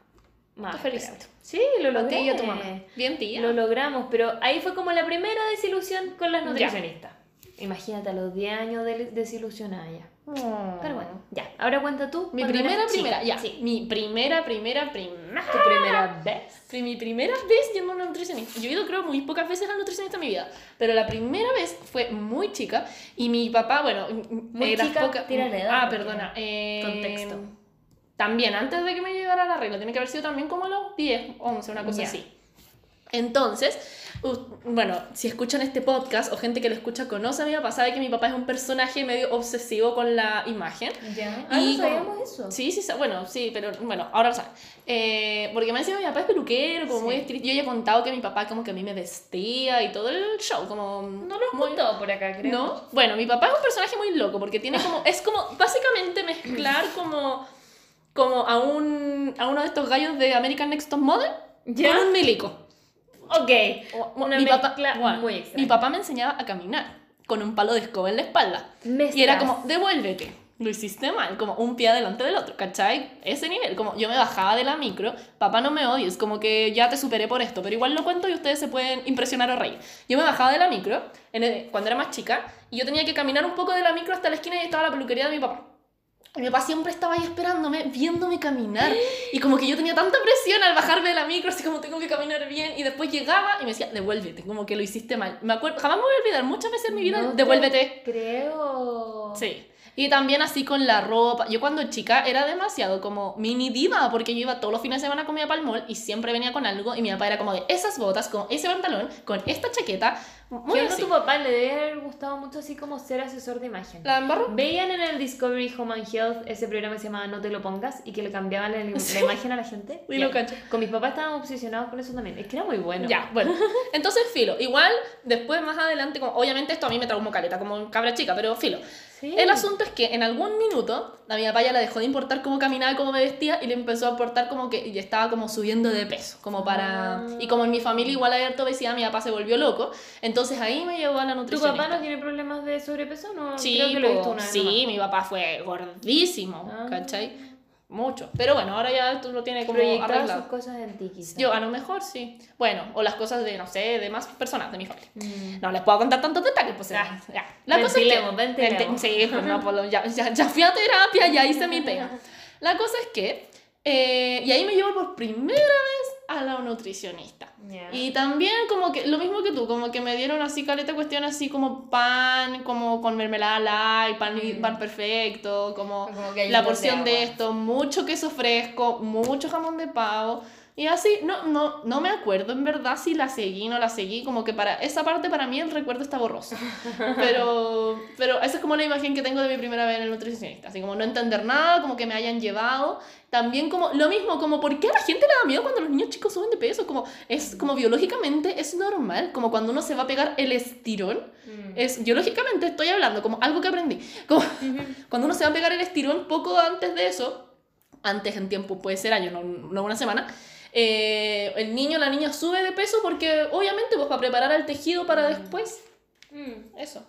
más felicito. Sí, lo logré. y a tu mamá. Bien, tía. Lo logramos, pero ahí fue como la primera desilusión con las Ya. nutricionistas. Imagínate a los 10 años de desilusionada ya. Mm. Pero bueno, ya. Ahora cuenta tú. Mi primera, primera, ya. Sí. Mi primera, primera, primera. Tu primera vez. Mi primera vez yendo a una nutricionista. Yo he ido creo muy pocas veces a una nutricionista en mi vida, pero la primera vez fue muy chica y mi papá, bueno, Muy chica, pocas- tira la edad, Ah, perdona. eh, Contexto. También, antes de que me llegara la regla, tiene que haber sido también como los 10, 11, una cosa Ya. así. Entonces, bueno, si escuchan este podcast o gente que lo escucha conoce a mi papá, sabe que mi papá es un personaje medio obsesivo con la imagen. Ya. Y Ah, no sabíamos eso. Sí, sí, bueno, sí, pero bueno, ahora lo saben. Eh, porque me decía mi papá es peluquero, como Sí. muy estricto. Yo ya he contado que mi papá como que a mí me vestía y todo el show, como... No lo has muy- contado por acá, creo. ¿No? Bueno, mi papá es un personaje muy loco porque tiene como... Es como básicamente mezclar como... Como a un... A uno de estos gallos de American Next Top Model ¿Ya? con un milico. Ok. Una mi papá, bueno, muy. Mi papá me enseñaba a caminar con un palo de escoba en la espalda. Me Y era como, devuélvete. Lo hiciste mal, como un pie delante del otro, ¿cachai? Ese nivel, como yo me bajaba de la micro, papá no me odies, como que ya te superé por esto, pero igual lo cuento y ustedes se pueden impresionar o reír. Yo me bajaba de la micro en el- cuando era más chica y yo tenía que caminar un poco de la micro hasta la esquina y estaba la peluquería de mi papá. Y mi papá siempre estaba ahí esperándome, viéndome caminar. Y como que yo tenía tanta presión al bajarme de la micro, así como tengo que caminar bien. Y después llegaba y me decía, devuélvete, como que lo hiciste mal. Me acuerdo, jamás me voy a olvidar, muchas veces en mi vida, No devuélvete. Creo. Sí. Y también así con la ropa. Yo cuando chica era demasiado como mini diva, porque yo iba todos los fines de semana con mi papá al mall y siempre venía con algo y mi papá era como de esas botas, con ese pantalón, con esta chaqueta. Muy ¿Qué onda así. tu papá? Le debe haber gustado mucho así como ser asesor de imagen. ¿La embarro? Veían en el Discovery Home and Health ese programa que se llamaba No te lo pongas y que le cambiaban la, la imagen a la gente. Sí, Ya. lo cacho. Con mis papás estábamos obsesionados con eso también. Es que era muy bueno. Ya, bueno. Entonces, filo. Igual, después, más adelante, como, obviamente esto a mí me traumó caleta, como cabra chica, pero filo. Sí. El asunto es que en algún minuto a mi papá ya le dejó de importar cómo caminaba cómo me vestía y le empezó a importar como que ya estaba como subiendo de peso, como para... Ah. Y como en mi familia igual hay harta obesidad, mi papá se volvió loco, entonces ahí me llevó a la ¿Tu nutricionista. papá no tiene problemas de sobrepeso? No, Sí, creo que lo he visto una vez sí, nomás. mi papá fue gordísimo, Ah. ¿cachai? Mucho. Pero bueno, ahora ya esto lo tiene como Proyectaba arreglado. sus cosas en ti, quizás. Yo a lo mejor sí. Bueno, o las cosas de, no sé, de más personas de mi familia. Mm. No les puedo contar tantos detalles, pues ya. Ya. La cosa es ventilemos, que, ventilemos. Sí, pues no, pues, ya, ya, ya fui a terapia, ya hice mi pega. La cosa es que, eh, y ahí me llevo por primera vez a la nutricionista. Y también como que, lo mismo que tú, como que me dieron así caleta cuestiones así como pan, como con mermelada light, pan, y- Mm. pan perfecto, como la de porción de, agua. esto, mucho queso fresco, mucho jamón de pavo. Y así, no, no, no me acuerdo en verdad si la seguí no la seguí, como que para esa parte para mí el recuerdo está borroso. Pero, pero esa es como la imagen que tengo de mi primera vez en el nutricionista, así como no entender nada, como que me hayan llevado. También como, lo mismo, como por qué a la gente le da miedo cuando los niños chicos suben de peso, como es como biológicamente es normal, como cuando uno se va a pegar el estirón, Mm. es biológicamente estoy hablando, como algo que aprendí, como cuando uno se va a pegar el estirón poco antes de eso, antes en tiempo puede ser años, no, no una semana, eh, el niño la niña sube de peso porque obviamente pues para preparar al tejido para después, Mm. eso.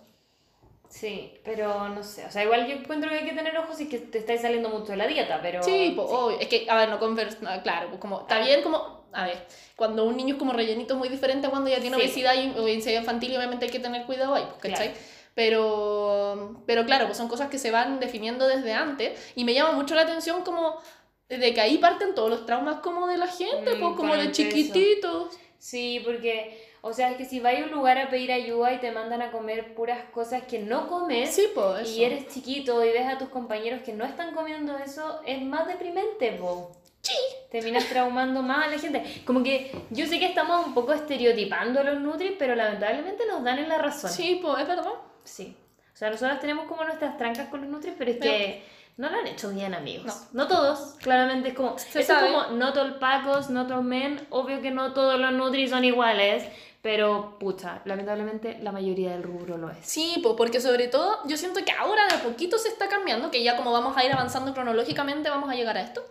Sí, pero no sé. O sea, igual yo encuentro que hay que tener ojos si que te estáis saliendo mucho de la dieta, pero. Sí, pues obvio. Es que, a ver, no conversa, claro, pues como, está bien como, a ver, cuando un niño es como rellenito es muy diferente a cuando ya tiene Sí. obesidad y obesidad infantil obviamente hay que tener cuidado ahí, pues, ¿cachai? Claro. Pero, pero claro, pues son cosas que se van definiendo desde antes y me llama mucho la atención como de que ahí parten todos los traumas como de la gente, Mm, pues como de peso. chiquititos. Sí, porque, O sea, es que si vas a un lugar a pedir ayuda y te mandan a comer puras cosas que no comes Sí, pues. y eres chiquito y ves a tus compañeros que no están comiendo eso, es más deprimente, po. Sí. Terminas traumando más a la gente. Como que yo sé que estamos un poco estereotipando a los Nutris, pero lamentablemente nos dan en la razón. Sí, pues, es verdad. Sí. O sea, nosotros tenemos como nuestras trancas con los Nutris, pero es que no lo han hecho bien, amigos. No. No, todos, claramente es como. Se eso es como not all pacos, not all men. Obvio que no todos los Nutris son iguales, pero pucha, lamentablemente la mayoría del rubro lo es. Sí, pues porque sobre todo yo siento que ahora de a poquito se está cambiando, que ya como vamos a ir avanzando cronológicamente vamos a llegar a esto.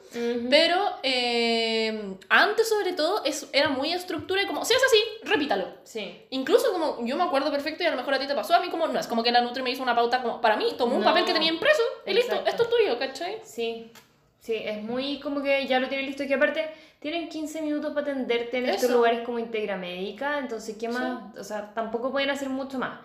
Pero eh, antes sobre todo es, era muy estructura y como, si es así, repítalo. Sí. Incluso como yo me acuerdo perfecto y a lo mejor a ti te pasó, a mí como no es como que la Nutri me hizo una pauta como para mí, tomó un No. papel que tenía impreso y listo, esto es tuyo, ¿cachai? Sí. Sí, es muy como que ya lo tienen listo. Que aparte tienen 15 minutos para atenderte en estos lugares como Integra Médica. Entonces, ¿qué más? O sea, tampoco pueden hacer mucho más.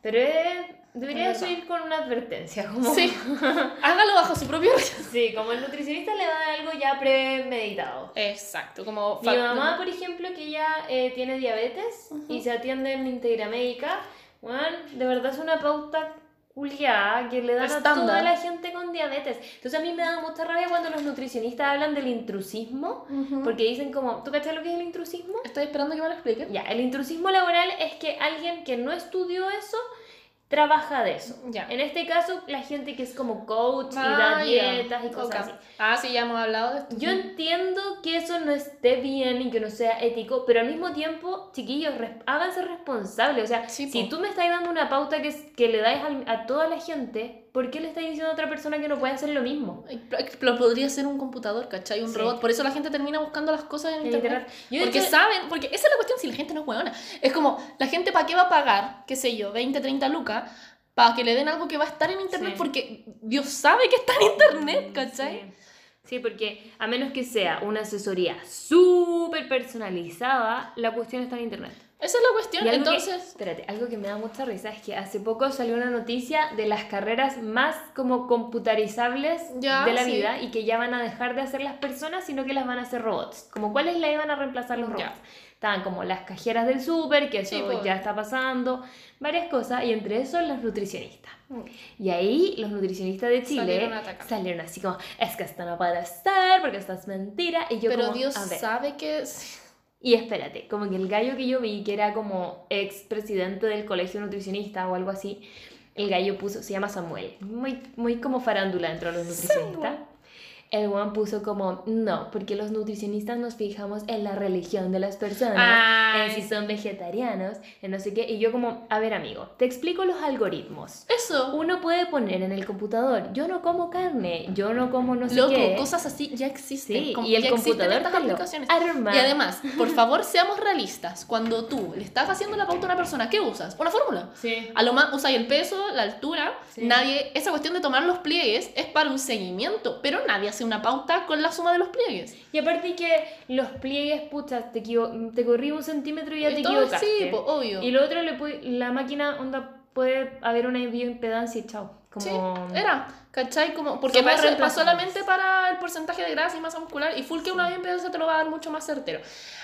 Pero es- debería Es verdad. eso ir con una advertencia. Como, Sí, hágalo bajo su propio riesgo. Sí, como el nutricionista le da algo ya premeditado. Exacto, como... Mi mamá, por ejemplo, que ella eh, tiene diabetes y se atiende en Integra Médica, bueno, de verdad es una pauta culiada que le dan a Estándar. toda la gente con diabetes. Entonces a mí me da mucha rabia cuando los nutricionistas hablan del intrusismo, Ujú. porque dicen como, ¿tú cachas lo que es el intrusismo? Estoy esperando que me lo explique. Ya, el intrusismo laboral es que alguien que no estudió eso trabaja de eso. Ya. En este caso, la gente que es como coach y Ah, da ya. dietas y cosas así. Ah, sí, ya hemos hablado de esto. Yo entiendo que eso no esté bien y que no sea ético, pero al mismo tiempo, chiquillos, res- háganse responsables. O sea, Sí, si po. tú me estás dando una pauta que, que le dais al- a toda la gente, ¿por qué le estás diciendo a otra persona que no puede hacer lo mismo? Lo podría ser un computador, ¿cachai? Un Sí. robot. Por eso la gente termina buscando las cosas en internet. Yo porque hecho- saben, porque esa es la cuestión si la gente no es hueona. Es como, la gente para qué va a pagar, qué sé yo, 20, 30 lucas, para que le den algo que va a estar en internet, Sí. porque Dios sabe que está en internet, ¿cachai? Sí. Sí, porque a menos que sea una asesoría súper personalizada, la cuestión está en internet. Esa es la cuestión. Y algo que- Entonces, espérate, algo que me da mucha risa es que hace poco salió una noticia de las carreras más como computarizables Ya, de la sí. vida y que ya van a dejar de hacer las personas, sino que las van a hacer robots. Como cuáles la iban a reemplazar los robots. Ya. Estaban como las cajeras del súper, que eso Sí, pues. ya está pasando, varias cosas, y entre eso los nutricionistas. Mm. Y ahí los nutricionistas de Chile Salieron salieron así como, es que esto no puede ser, porque esto es mentira. Y yo pero como, Dios a ver, sabe que... es- y espérate, como que el gallo que yo vi, que era como ex presidente del colegio nutricionista o algo así, el gallo puso, se llama Samuel, muy, muy como farándula dentro de los nutricionistas. El one puso como, no, porque los nutricionistas nos fijamos en la religión de las personas, Ay. en si son vegetarianos, en no sé qué. Y yo como, a ver amigo, te explico los algoritmos. Eso. Uno puede poner en el computador, yo no como carne, yo no como no sé Loco, qué. cosas así ya existen. Sí, y el ya computador estas te aplicaciones. arma. Y además, por favor, seamos realistas. Cuando tú le estás haciendo la pauta a una persona, ¿qué usas? Una fórmula. Sí. A lo más usáis el peso, la altura. Sí. Nadie, esa cuestión de tomar los pliegues es para un seguimiento, pero nadie hace una pauta con la suma de los pliegues. Y aparte que los pliegues, pucha, te, te corrí un centímetro y ya te Y todo- equivocaste. sí, obvio. Y lo otro, le la máquina, onda, puede haber una bioimpedancia y chao. Como... Sí, era, ¿cachai? Como, porque Somos eso reemplazables. solamente para el porcentaje de grasa y masa muscular y full que una bioimpedancia te lo va a dar mucho más certero.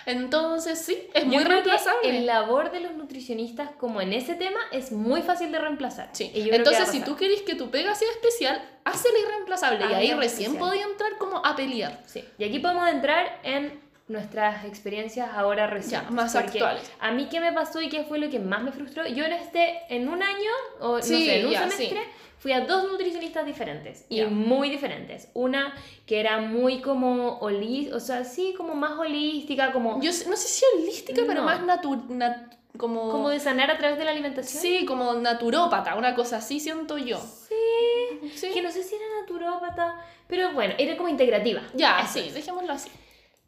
Entonces, sí, es muy Yo creo que reemplazable. el labor de los nutricionistas, como en ese tema, es muy fácil de reemplazar. Sí. Y Entonces, va si tú querés que tu pega sea especial, hazla irreemplazable. y Hazla ahí recién podía entrar como a pelear. Sí. Y aquí podemos entrar en nuestras experiencias ahora recientes. más porque actuales. A mí, ¿qué me pasó y qué fue lo que más me frustró? Yo en este, en un año, o no sé, en un ya, semestre, fui a dos nutricionistas diferentes. Y Ya. muy diferentes. Una que era muy como holística, o sea, sí, como más holística, como, Yo no sé si holística, pero más natu nat- como... como de sanar a través de la alimentación. Sí, como naturópata, una cosa así siento yo. Sí. Sí. Que no sé si era naturópata, pero bueno, era como integrativa. Ya, Eso sí, es. dejémoslo así.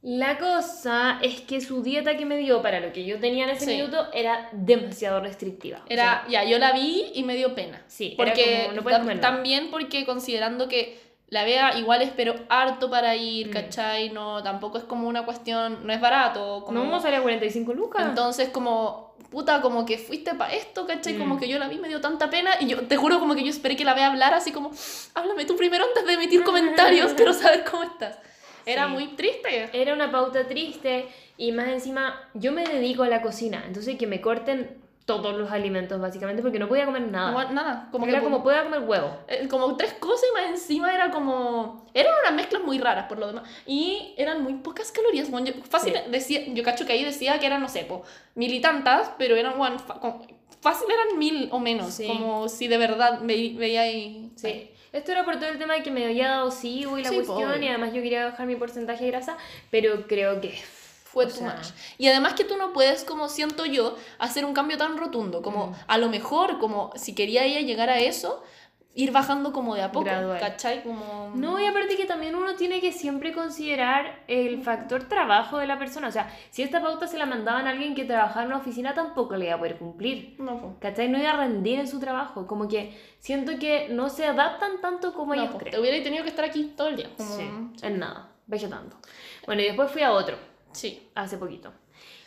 La cosa es que su dieta que me dio para lo que yo tenía en ese Sí. minuto era demasiado restrictiva. O Era, sea, ya, yo la vi y me dio pena. Sí, porque como, no comer también porque considerando que la vea igual espero harto para ir, Mm. ¿cachai? No, tampoco es como una cuestión, no es barato. Como, no, sale a 45 lucas. Entonces como, puta, como que fuiste para esto, ¿cachai? Mm. Como que yo la vi, me dio tanta pena y yo te juro como que yo esperé que la vea hablar así como, háblame tú primero antes de emitir comentarios, quiero saber cómo estás. Era Sí. muy triste. Era una pauta triste Y más encima, yo me dedico a la cocina, entonces que me corten todos los alimentos básicamente porque no podía comer nada. No, nada. Como era que como, podía comer huevo. eh, como tres cosas y más encima era como... Eran unas mezclas muy raras por lo demás. Y eran muy pocas calorías. Bueno, yo, fácil Sí. decía, yo cacho que ahí decía que eran, no sé, po, mil y tantas, pero eran, bueno, fácil eran mil o menos. Sí. Como si de verdad ve- veía ahí... Sí. Esto era por todo el tema de que me había dado SIBO y la Sí, cuestión, pobre. y además yo quería bajar mi porcentaje de grasa, pero creo que Fue too much. Y además que tú no puedes, como siento yo, hacer un cambio tan rotundo. Como Mm. a lo mejor, como si quería ella llegar a eso, ir bajando como de a poco. Gradual. ¿Cachai? Como... No, y aparte que también uno tiene que siempre considerar el factor trabajo de la persona. O sea, si esta pauta se la mandaban a alguien que trabajaba en una oficina, tampoco le iba a poder cumplir. No. ¿Cachai? No iba a rendir en su trabajo. Como que siento que no se adaptan tanto como No, ellos po. Te creen. hubiera tenido que estar aquí todo el día. Como... Sí, en nada, vegetando. Bueno, y después fui a otro, Sí. hace poquito.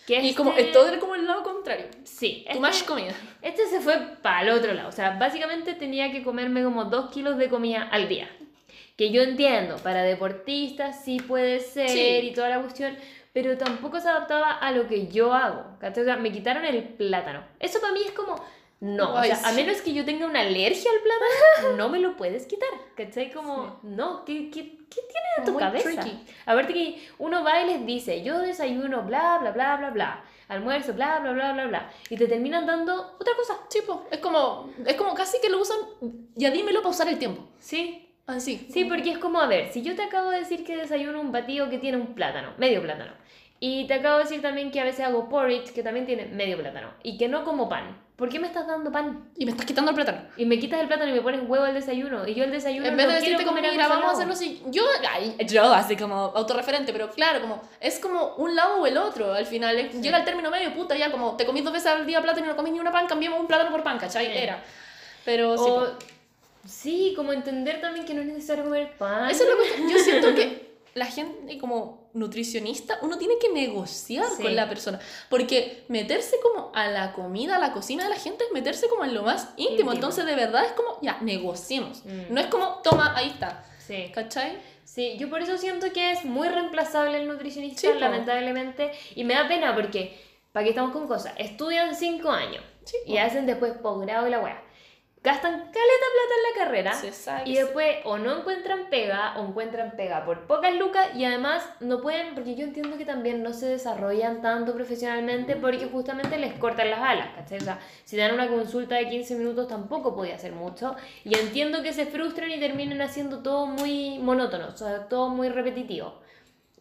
Que Y como, este- es todo era como el lado contrario. Sí, este- más comida. Este se fue para el otro lado. O sea, básicamente tenía que comerme como dos kilos de comida al día. Que yo entiendo, para deportistas sí puede ser Sí. y toda la cuestión, pero tampoco se adaptaba a lo que yo hago. O sea, me quitaron el plátano. Eso para mí es como. No, Ay, o sea, a sí. menos que yo tenga una alergia al plátano, no me lo puedes quitar. ¿Cachai? Como, no, ¿qué, qué, qué tienes en tu Muy cabeza? tricky. Aparte que uno va y les dice, yo desayuno, bla, bla, bla, bla, bla, almuerzo, bla, bla, bla, bla, bla, y te terminan dando otra cosa. Sí, po. Es como, es como casi que lo usan. Ya dímelo para usar el tiempo. Sí. Así. Sí, porque es como, a ver, si yo te acabo de decir que desayuno un batido que tiene un plátano, medio plátano, y te acabo de decir también que a veces hago porridge que también tiene medio plátano, y que no como pan, ¿por qué me estás dando pan? Y me estás quitando el plátano. Y me quitas el plátano y me pones huevo al desayuno, y yo el desayuno En vez de decirte como, mira, vamos a salado". hacerlo así. Yo, ay, yo así como autorreferente, pero claro, como es como un lado o el otro. Al final es- llega el término medio, puta, ya como te comís dos veces al día plátano y no comís ni una pan, cambiamos un plátano por pan, ¿cachai? Sí. Era. Pero sí. O- sí, como entender también que no es necesario comer pan. Esa es la cuestión. Yo siento que la gente como nutricionista, uno tiene que negociar Sí. con la persona. Porque meterse como a la comida, a la cocina de la gente es meterse como en lo más íntimo. Íntimo. Entonces, de verdad es como, ya, negociemos. Mm. No es como, toma, ahí está. Sí. ¿Cachai? Sí, yo por eso siento que es muy reemplazable el nutricionista, Sí, lamentablemente. Y me da pena porque, ¿para qué estamos con cosas? Estudian 5 años Sí, y hacen después posgrado y la weá. Gastan caleta plata en la carrera. Sabe Y después o no encuentran pega o encuentran pega por pocas lucas y además no pueden, porque yo entiendo que también no se desarrollan tanto profesionalmente porque justamente les cortan las alas, ¿cachai? O sea, si dan una consulta de 15 minutos tampoco podía hacer mucho y entiendo que se frustren y terminen haciendo todo muy monótono, o sea, todo muy repetitivo.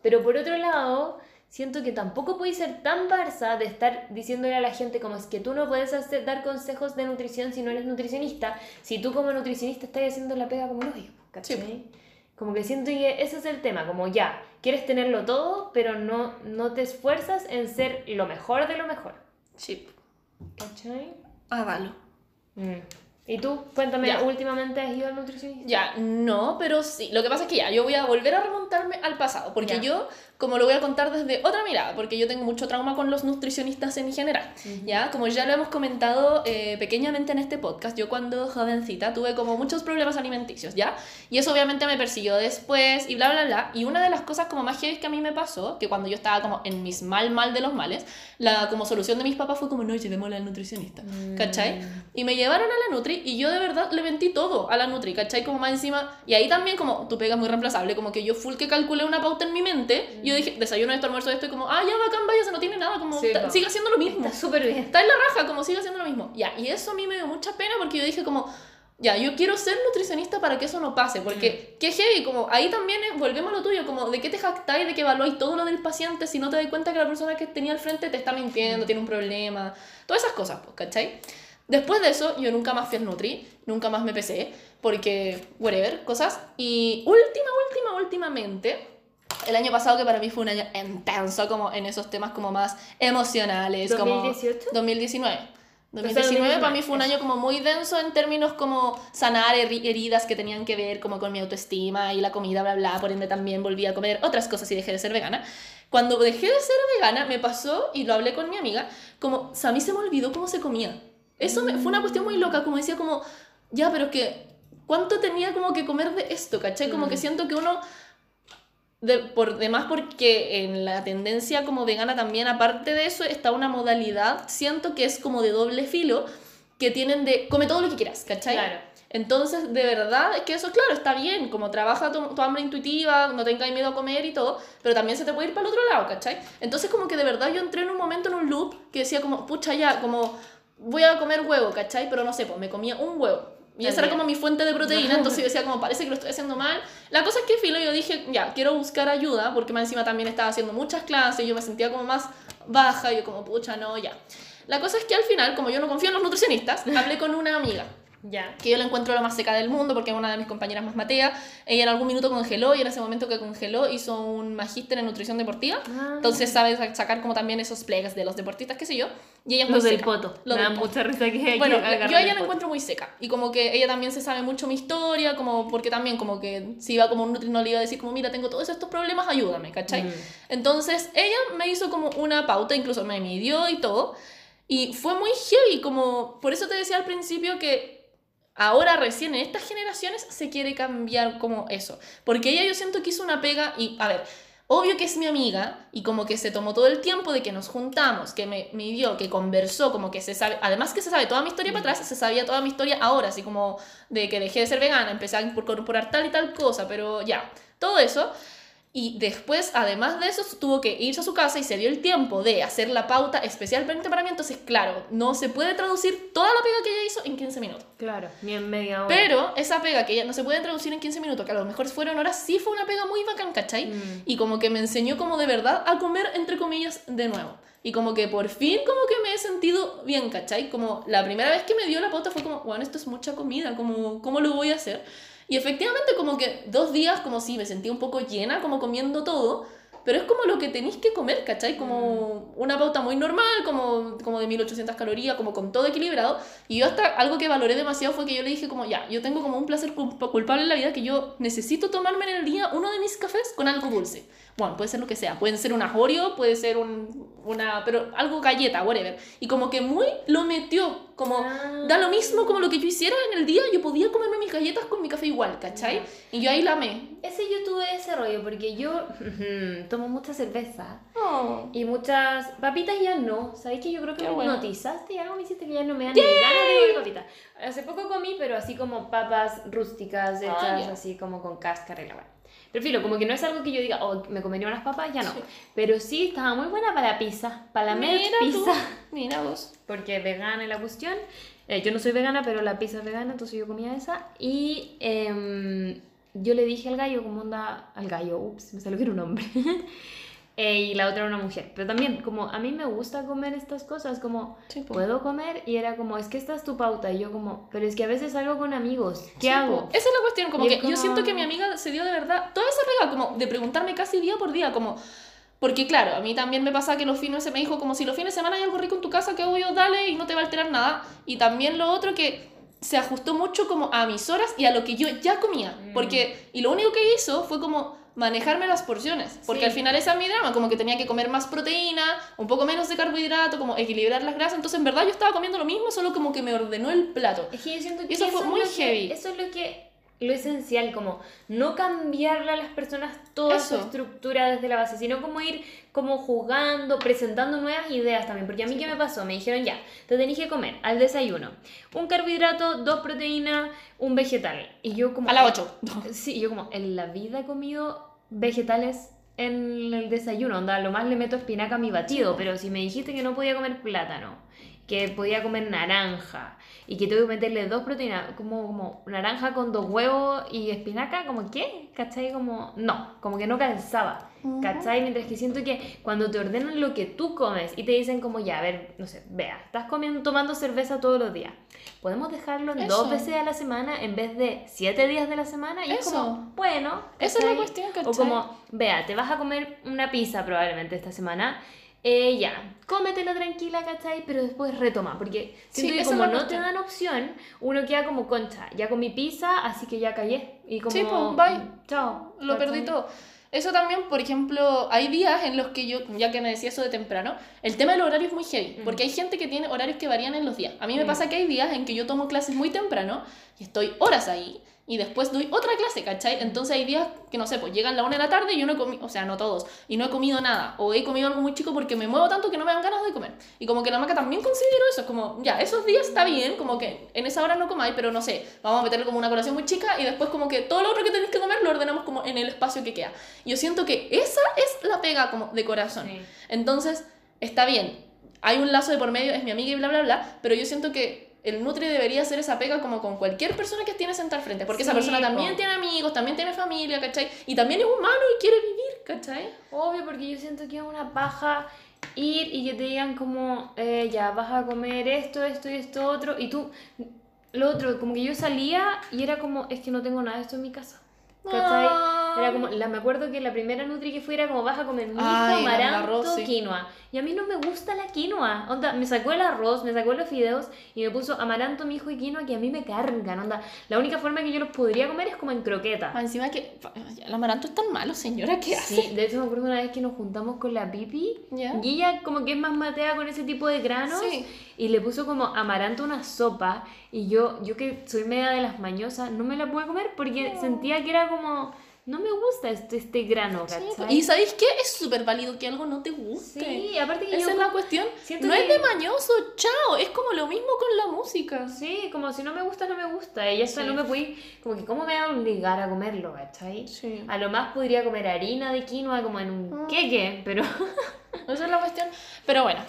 Pero por otro lado, siento que tampoco podéis ser tan barça de estar diciéndole a la gente como es que tú no puedes hacer- dar consejos de nutrición si no eres nutricionista, si tú como nutricionista estás haciendo la pega como lo digo, ¿cachai? Sí. Como que siento que ese es el tema, como ya, quieres tenerlo todo, pero no, no te esfuerzas en ser lo mejor de lo mejor, Chip. ¿cachai? Hágalo. Mm. ¿Y tú? Cuéntame, Ya. ¿últimamente has ido al nutricionista? Ya, no, pero sí. Lo que pasa es que ya, yo voy a volver a remontarme al pasado, porque Ya. yo, como lo voy a contar desde otra mirada, porque yo tengo mucho trauma con los nutricionistas en general, ya, como ya lo hemos comentado eh, pequeñamente en este podcast, yo cuando jovencita tuve como muchos problemas alimenticios, ya, y eso obviamente me persiguió después y bla, bla, bla, y una de las cosas como más heavy que a mí me pasó, que cuando yo estaba como en mis mal, mal de los males, la como solución de mis papás fue como, no, llevémosla al nutricionista, ¿cachai? Y me llevaron a la Nutri y yo de verdad le mentí todo a la Nutri, ¿cachai? Como más encima. Y ahí también, como tu pega es muy reemplazable, como que yo full que calculé una pauta en mi mente. Y yo dije, desayuno esto, almuerzo esto, y como, ah, ya bacán, vaya, se no tiene nada, como, Sí, ta- sigue haciendo lo mismo. Está súper bien. Está en la raja, como sigue haciendo lo mismo. Ya, y eso a mí me dio mucha pena porque yo dije, como, ya, yo quiero ser nutricionista para que eso no pase, porque qué heavy, como ahí también es- volvemos a lo tuyo, como de qué te jactáis, de que evaluáis todo lo del paciente si no te das cuenta que la persona que tenía al frente te está mintiendo, tiene un problema, todas esas cosas, pues, ¿cachai? Después de eso, yo nunca más fui al Nutri, nunca más me pesé, porque, whatever, cosas. Y última, última, últimamente, el año pasado que para mí fue un año intenso, como en esos temas como más emocionales, como... 2018? 2019. sea, 2019 para mí fue un 2019, año como muy denso en términos como sanar heri- heridas que tenían que ver como con mi autoestima y la comida, bla, bla, por ende también volví a comer otras cosas y dejé de ser vegana. Cuando dejé de ser vegana me pasó, y lo hablé con mi amiga, como a mí se me olvidó cómo se comía. Eso me- fue una cuestión muy loca, como decía como, ya, pero que, ¿cuánto tenía como que comer de esto, cachai? Como Mm. que siento que uno de, por demás porque en la tendencia como vegana también, aparte de eso, está una modalidad, siento que es como de doble filo, que tienen de come todo lo que quieras, ¿cachai? Claro. Entonces, de verdad, es que eso, claro, está bien, como trabaja tu, tu hambre intuitiva, no tengas miedo a comer y todo, pero también se te puede ir para el otro lado, ¿cachai? Entonces, como que de verdad yo entré en un momento en un loop que decía como, pucha, ya, como voy a comer huevo, ¿cachai? Pero no sé, pues me comía un huevo. Y esa era como mi fuente de proteína, entonces yo decía como, parece que lo estoy haciendo mal. La cosa es que, filo, yo dije, ya, quiero buscar ayuda, porque más encima también estaba haciendo muchas clases, yo me sentía como más baja, yo como, pucha, no, ya. La cosa es que al final, como yo no confío en los nutricionistas, hablé con una amiga Ya. que yo la encuentro la más seca del mundo porque es una de mis compañeras más matea. Ella en algún minuto congeló y en ese momento que congeló hizo un magíster en nutrición deportiva. Ah. Entonces sabe sa- sacar como también esos plegas de los deportistas, qué sé yo. Y ella es Los muy del seca. poto. Lo Me del da poto. mucha risa que Bueno, que agarren yo a ella el la encuentro muy seca. Y como que ella también se sabe mucho mi historia, como porque también como que si iba como un nutri no le iba a decir como, mira, tengo todos estos problemas, ayúdame, ¿cachai? Mm. Entonces ella me hizo como una pauta, incluso me midió y todo. Y fue muy heavy, como, por eso te decía al principio que ahora recién en estas generaciones se quiere cambiar como eso. Porque ella yo siento que hizo una pega y, a ver, obvio que es mi amiga y como que se tomó todo el tiempo de que nos juntamos, que me midió, que conversó, como que se sabe, además que se sabe toda mi historia para atrás, se sabía toda mi historia ahora, así como de que dejé de ser vegana, empecé a incorporar tal y tal cosa, pero ya, todo eso. Y después, además de eso, tuvo que irse a su casa y se dio el tiempo de hacer la pauta especialmente para mí. Entonces, claro, no se puede traducir toda la pega que ella hizo en 15 minutos. Claro, ni en media hora. Pero esa pega que ella no se puede traducir en 15 minutos, que a lo mejor fueron horas, sí fue una pega muy bacán, ¿cachai? Mm. Y como que me enseñó como de verdad a comer, entre comillas, de nuevo. Y como que por fin como que me he sentido bien, ¿cachai? Como la primera vez que me dio la pauta fue como, bueno, esto es mucha comida, como, ¿cómo lo voy a hacer? Y efectivamente como que dos días como si me sentía un poco llena, como comiendo todo, pero es como lo que tenéis que comer, ¿cachai? Como una pauta muy normal, como, como de 1800 calorías, como con todo equilibrado. Y yo hasta algo que valoré demasiado fue que yo le dije como, ya, yo tengo como un placer culpa- culpable en la vida que yo necesito tomarme en el día uno de mis cafés con algo dulce. Bueno, puede ser lo que sea, puede ser un Oreo, puede ser un, una, pero algo galleta, whatever. Y como que muy lo metió, como Ah. da lo mismo como lo que yo hiciera en el día, yo podía comerme mis galletas con mi café igual, ¿cachai? Y yo ahí la amé. Ese yo tuve ese rollo porque yo tomo mucha cerveza Oh. y muchas papitas ya no. ¿Sabéis que yo creo que Qué me bueno. hipnotizaste y algo me hiciste que ya no me dan ni ganas de comer papitas? Hace poco comí, pero así como papas rústicas hechas Ah, ya. así como con cáscara y la filo, como que no es algo que yo diga, oh, me comería unas papas, ya no. Sí. Pero sí, estaba muy buena para la pizza, para la melt Mira tú, pizza. Mira vos. porque vegana es la cuestión. Eh, yo no soy vegana, pero la pizza es vegana, entonces yo comía esa. Y em, yo le dije al gallo, como onda, al gallo, ups, me salió que era un hombre. Eh, y la otra era una mujer. Pero también, como a mí me gusta comer estas cosas, como Sí, puedo comer. Y era como, es que esta es tu pauta. Y yo, como, pero es que a veces salgo con amigos. ¿Qué Sí, hago? Esa es la cuestión, como Y que es yo como- siento que mi amiga se dio de verdad toda esa pega, como de preguntarme casi día por día, como... Porque claro, a mí también me pasa que los fines se me dijo como si los fines de semana hay algo rico en tu casa, que obvio, dale y no te va a alterar nada. Y también lo otro que se ajustó mucho como a mis horas y a lo que yo ya comía. Mm. Porque, y lo único que hizo fue como manejarme las porciones. Porque Sí. al final esa es mi drama, como que tenía que comer más proteína, un poco menos de carbohidrato, como equilibrar las grasas. Entonces en verdad yo estaba comiendo lo mismo, solo como que me ordenó el plato. Es que yo siento Y que eso fue es muy que- heavy. eso es lo que lo esencial, como no cambiarle a las personas toda su estructura desde la base, sino como ir como jugando, presentando nuevas ideas también. Porque a mí, ¿qué me pasó? Me dijeron ya, te tenés que comer al desayuno un carbohidrato, dos proteínas, un vegetal. Y yo como... A las 8. Sí, yo como en la vida he comido vegetales en el desayuno, onda, lo más le meto espinaca a mi batido, pero si me dijiste que no podía comer plátano, que podía comer naranja y que tengo que meterle dos proteínas, como, como naranja con dos huevos y espinaca, como qué, ¿cachai? Como no, como que no calzaba, ¿cachai? Mientras que siento que cuando te ordenan lo que tú comes y te dicen como ya, a ver, no sé, vea, estás comiendo, tomando cerveza todos los días, podemos dejarlo en dos veces a la semana en vez de siete días de la semana y es Eso. como, bueno, Esa es la ¿cachai? cuestión, O ¿cachai? como, vea, te vas a comer una pizza probablemente esta semana. Eh, ya, cómetela tranquila, ¿cachai? Pero después retoma, porque siento Sí, que es como no te dan opción, uno queda como concha, ya comí pizza, así que ya callé. Y como, Sí, pues, bye. Chao. Lo perdí todo. Eso también, por ejemplo, hay días en los que yo, ya que me decía eso de temprano, el tema del horario es muy heavy, Mm. porque hay gente que tiene horarios que varían en los días. A mí me Mm. pasa que hay días en que yo tomo clases muy temprano y estoy horas ahí, y después doy otra clase, ¿cachai? Entonces hay días que no sé, pues llegan la una de la tarde y yo no he comido, o sea, no todos, y no he comido nada, o he comido algo muy chico porque me muevo tanto que no me dan ganas de comer. Y como que la maca también considero eso, como, ya, esos días está bien, como que en esa hora no comáis, pero no sé, vamos a meterle como una colación muy chica y después como que todo lo otro que tenéis que comer lo ordenamos como en el espacio que queda. Yo siento que esa es la pega como de corazón. Sí. Entonces, está bien, hay un lazo de por medio, es mi amiga y bla, bla, bla, pero yo siento que el Nutri debería hacer esa pega como con cualquier persona que tiene sentada al frente, porque esa Sí, persona también po. tiene amigos, también tiene familia, ¿cachai? Y también es humano y quiere vivir, ¿cachai? Obvio, porque yo siento que es una paja ir y que te digan como, eh, ya, vas a comer esto, esto y esto otro, y tú, lo otro, como que yo salía y era como, es que no tengo nada de esto en mi casa. ¿Cachai? Ah. Era como, la, me acuerdo que la primera Nutri que fui era como, vas a comer mijo, Ay, amaranto, arroz, sí. quinoa. Y a mí no me gusta la quinoa. Onda, me sacó el arroz, me sacó los fideos y me puso amaranto, mijo y quinoa que a mí me cargan. Onda, la única forma que yo los podría comer es como en croqueta. Ah, Encima que el amaranto es tan malo, señora, ¿qué hace? Sí, de hecho me acuerdo una vez que nos juntamos con la Pipi Ya. y ella como que es más matea con ese tipo de granos Sí. y le puso como amaranto una sopa y yo, yo que soy media de las mañosas, no me la pude comer porque sentía que era como, no me gusta este, este grano, ¿cachai? Y ¿sabéis qué? Es súper válido que algo no te guste. Sí, aparte que Esa yo es la cuestión. No que- es de mañoso, chao. Es como lo mismo con la música. Sí, como si no me gusta, no me gusta. Ella Sí. no me puede, como que cómo me va a obligar a comerlo, ¿cachai? Sí. A lo más podría comer harina de quinoa como en un Ah. queque, pero... Esa es la cuestión. Pero bueno,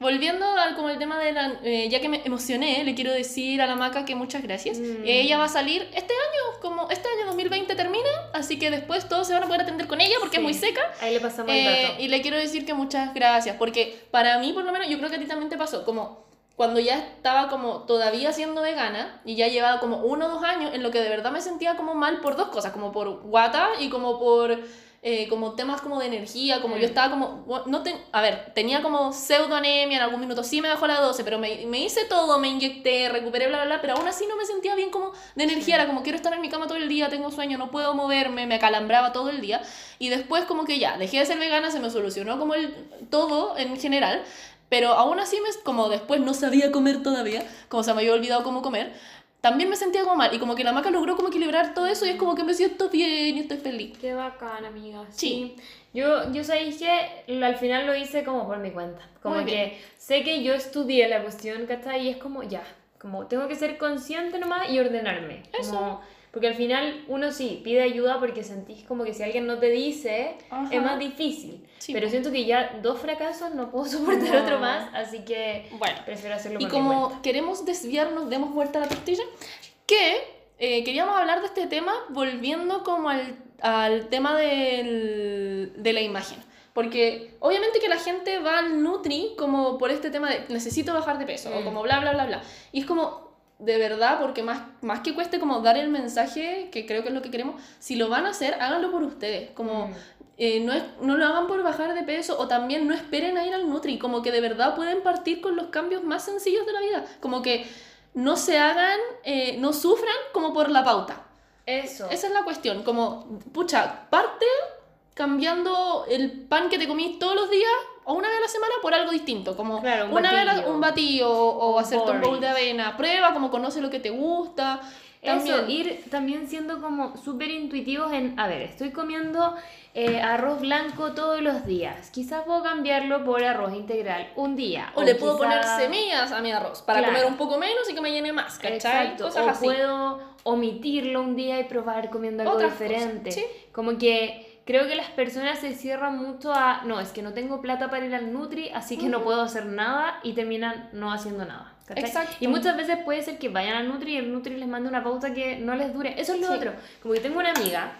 volviendo al como el tema de la... eh, ya que me emocioné, le quiero decir a la maca que muchas gracias. Mm. Ella va a salir este año, como este año 2020 termina, así que después todos se van a poder atender con ella porque es muy seca. Ahí le pasamos el Eh, dato. y le quiero decir que muchas gracias, porque para mí, por lo menos, yo creo que a ti también te pasó, como cuando ya estaba como todavía siendo vegana y ya llevaba como uno o dos años en lo que de verdad me sentía como mal por dos cosas, como por guata y como por eh, como temas como de energía, como Mm. yo estaba como, no te, a ver, tenía como pseudoanemia en algún minuto, sí me bajó la 12, pero me, me hice todo, me inyecté, recuperé, bla, bla, bla, pero aún así no me sentía bien como de energía, era como quiero estar en mi cama todo el día, tengo sueño, no puedo moverme, me acalambraba todo el día, y después como que ya, dejé de ser vegana, se me solucionó como el todo en general, pero aún así, me, como después no sabía comer todavía, como se me había olvidado cómo comer, también me sentía como mal, y como que la maca logró como equilibrar todo eso, y es como que me siento bien y estoy feliz. Qué bacán, amiga. Sí. Sí. Yo, yo sabéis que al final lo hice como por mi cuenta. Como Muy que bien. sé que yo estudié la cuestión, ¿cachai? Y es como, ya, como tengo que ser consciente nomás y ordenarme. Eso. Como- porque al final uno sí pide ayuda porque sentís como que si alguien no te dice, Ajá. es más difícil. Sí, Pero siento que ya dos fracasos no puedo soportar No. otro más, así que Bueno. prefiero hacerlo Y por mi cuenta. como queremos desviarnos, demos vuelta a la tortilla, que eh, queríamos hablar de este tema volviendo como al, al tema del- de la imagen. Porque obviamente que la gente va al Nutri como por este tema de necesito bajar de peso o Mm. como bla, bla, bla, bla. Y es como, de verdad, porque más, más que cueste como dar el mensaje, que creo que es lo que queremos, si lo van a hacer, háganlo por ustedes. Como... Mm. Eh, no, es, no lo hagan por bajar de peso o también no esperen a ir al Nutri, como que de verdad pueden partir con los cambios más sencillos de la vida, como que no se hagan, eh, no sufran como por la pauta. Eso. Esa es la cuestión, como, pucha, parte cambiando el pan que te comís todos los días o una vez a la semana por algo distinto, como Claro, un una vez la- un batido o Un hacerte un bowl de avena, prueba, como conoce lo que te gusta. También, Eso, ir también siendo como súper intuitivos en, a ver, estoy comiendo eh, arroz blanco todos los días. Quizás puedo cambiarlo por arroz integral un día. o le puedo poner quizá- semillas a mi arroz para Claro. comer un poco menos y que me llene más, ¿cachai? Exacto. Cosas o así. puedo omitirlo un día y probar comiendo algo Otras diferente. sí. Como que creo que las personas se cierran mucho a, no, es que no tengo plata para ir al Nutri, así que no puedo hacer nada y terminan no haciendo nada. ¿cachai? Exacto. Y muchas veces puede ser que vayan al Nutri y el Nutri les mande una pauta que no les dure. Eso es lo Sí. otro. Como que tengo una amiga,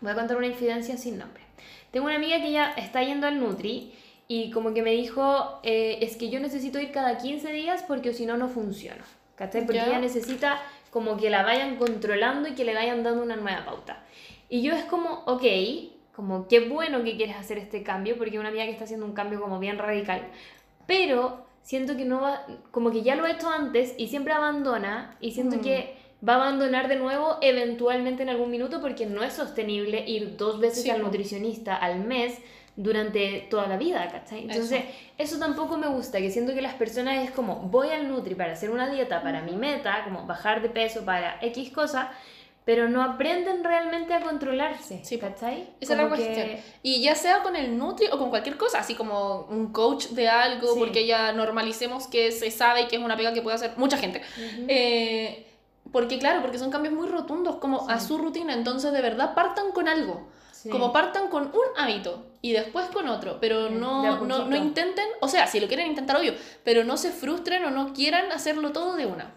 voy a contar una infidencia sin nombre. Tengo una amiga que ya está yendo al Nutri y como que me dijo, eh, es que yo necesito ir cada 15 días porque si no, no funciona. ¿Cachai? Porque Ya. ella necesita como que la vayan controlando y que le vayan dando una nueva pauta. Y yo es como, ok, como qué bueno que quieres hacer este cambio, porque una amiga que está haciendo un cambio como bien radical, pero siento que no va, como que ya lo he hecho antes y siempre abandona y siento Mm. que va a abandonar de nuevo eventualmente en algún minuto porque no es sostenible ir dos veces Sí, al nutricionista al mes durante toda la vida, ¿cachai? Entonces, eso. tampoco me gusta, que siento que las personas es como, voy al Nutri para hacer una dieta para mi meta, como bajar de peso para X cosa, pero no aprenden realmente a controlarse. Sí. ¿Cachai? Esa es la que- cuestión. Y ya sea con el Nutri o con cualquier cosa, así como un coach de algo, Sí. porque ya normalicemos que se sabe que es una pega que puede hacer mucha gente. Ujú. Eh, porque claro, porque son cambios muy rotundos como a Sí. su rutina, entonces de verdad partan con algo. Sí. Como partan con un hábito y después con otro, pero a no, no, no intenten, o sea, si lo quieren intentar, obvio, pero no se frustren o no quieran hacerlo todo de una.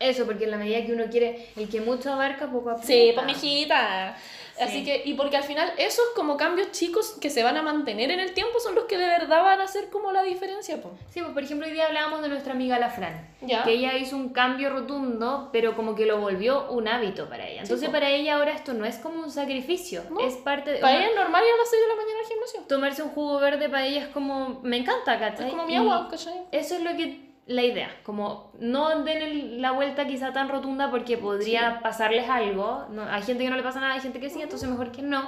Eso, porque en la medida que uno quiere, el que mucho abarca, poco aprieta. Sí, pues mijita. Así Sí. que, y porque al final esos como cambios chicos que se van a mantener en el tiempo son los que de verdad van a hacer como la diferencia, po. Sí, pues por ejemplo hoy día hablábamos de nuestra amiga la Fran, Ya. que ella hizo un cambio rotundo, pero como que lo volvió un hábito para ella. Entonces para ella ahora esto no es como un sacrificio, No. es parte de... Para ella es normal ir a las 6 de la mañana al gimnasio. Tomarse un jugo verde para ella es como... Me encanta, ¿cachai? Es como mi agua, ¿cachai? Eso es lo que... La idea, como no den el- la vuelta quizá tan rotunda porque podría pasarles algo. No, hay gente que no le pasa nada, hay gente que sí, entonces mejor que no.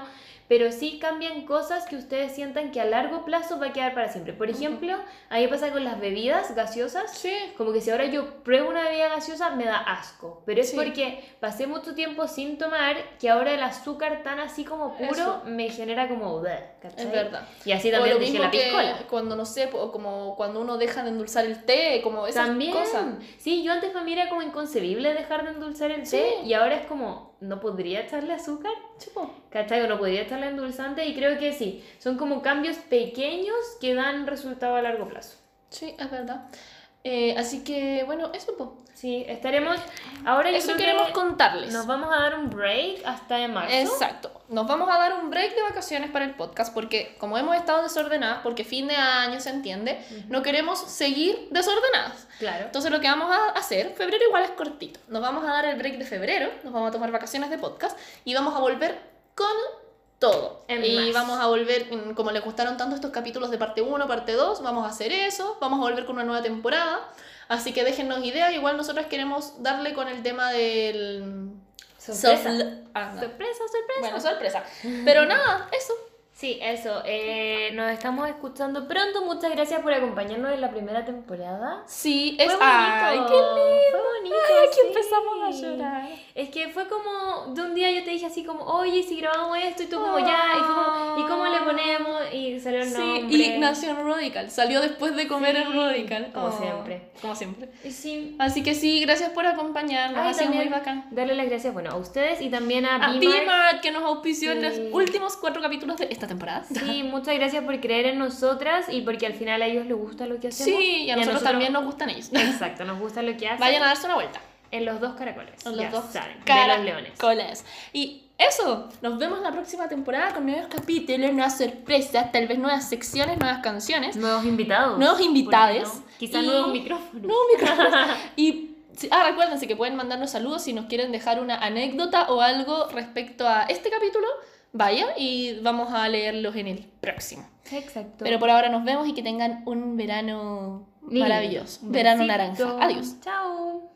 Pero sí cambian cosas que ustedes sientan que a largo plazo va a quedar para siempre. Por ejemplo, a mí pasa con las bebidas gaseosas. Sí. Como que si ahora yo pruebo una bebida gaseosa me da asco, pero es Sí. porque pasé mucho tiempo sin tomar que ahora el azúcar tan así como puro Eso. me genera como ¿cachai? Es verdad. Y así O también lo dije la que piscola. cuando, no sé, po- como cuando uno deja de endulzar el té, como esas También. cosas. Sí, yo antes para mí era como inconcebible dejar de endulzar el Sí. té y ahora es como, ¿no podría echarle azúcar? Sí, po. ¿Cachai? O no podría echarle endulzante y creo que sí. Son como cambios pequeños que dan resultado a largo plazo. Sí, es verdad. Eh, así que, bueno, eso, po. Sí, estaremos... Ahora Eso queremos que contarles. nos vamos a dar un break hasta en marzo. Exacto. Nos vamos a dar un break de vacaciones para el podcast porque como hemos estado desordenadas, porque fin de año se entiende, no queremos seguir desordenadas. Claro. Entonces lo que vamos a hacer, febrero igual es cortito. Nos vamos a dar el break de febrero, nos vamos a tomar vacaciones de podcast y vamos a volver con todo. En y más. vamos a volver, mm, como les gustaron tanto estos capítulos de parte 1, parte 2, vamos a hacer eso, vamos a volver con una nueva temporada. Así que déjennos ideas, igual nosotros queremos darle con el tema del... Sorpresa. ah, no. Sorpresa, sorpresa. Bueno, sorpresa. Pero nada, eso. Sí, eso. eh, nos estamos escuchando pronto. Muchas gracias por acompañarnos en la primera temporada. Sí, es... Fue bonito. ¡Ay, qué lindo! Fue bonito. Ay, aquí sí. empezamos a llorar. Es que fue como, de un día yo te dije así como, oye, si grabamos esto, y tú como ya, y fue como, ¿y cómo le ponemos? Y salió el Sí, nombre. y nació en Radical. Salió después de comer Sí, en Radical. como Oh, siempre. Como siempre. Sí. Así que sí, gracias por acompañarnos. Ay, ha sido muy bacán. Darle las gracias, bueno, a ustedes y también a, A que nos auspició en Sí. los últimos cuatro capítulos de esta temporada. Sí, muchas gracias por creer en nosotras y porque al final a ellos les gusta lo que hacemos. Sí, y a nosotros también nos gustan ellos. Exacto, nos gusta lo que hacen. Vayan a darse una vuelta. En los dos caracoles. Ya los dos saben, de caracoles. los leones. Y eso, nos vemos la próxima temporada con nuevos capítulos, nuevas sorpresas, tal vez nuevas secciones, nuevas canciones, Nuevos invitados. nuevos ¿por qué invitados. no? Quizá y- nuevos micrófonos. Nuevos micrófonos. y ah, recuérdense que pueden mandarnos saludos si nos quieren dejar una anécdota o algo respecto a este capítulo. Vaya y vamos a leerlos en el próximo. Exacto. Pero por ahora nos vemos y que tengan un verano maravilloso. Un Verano naranja. Adiós. Chao.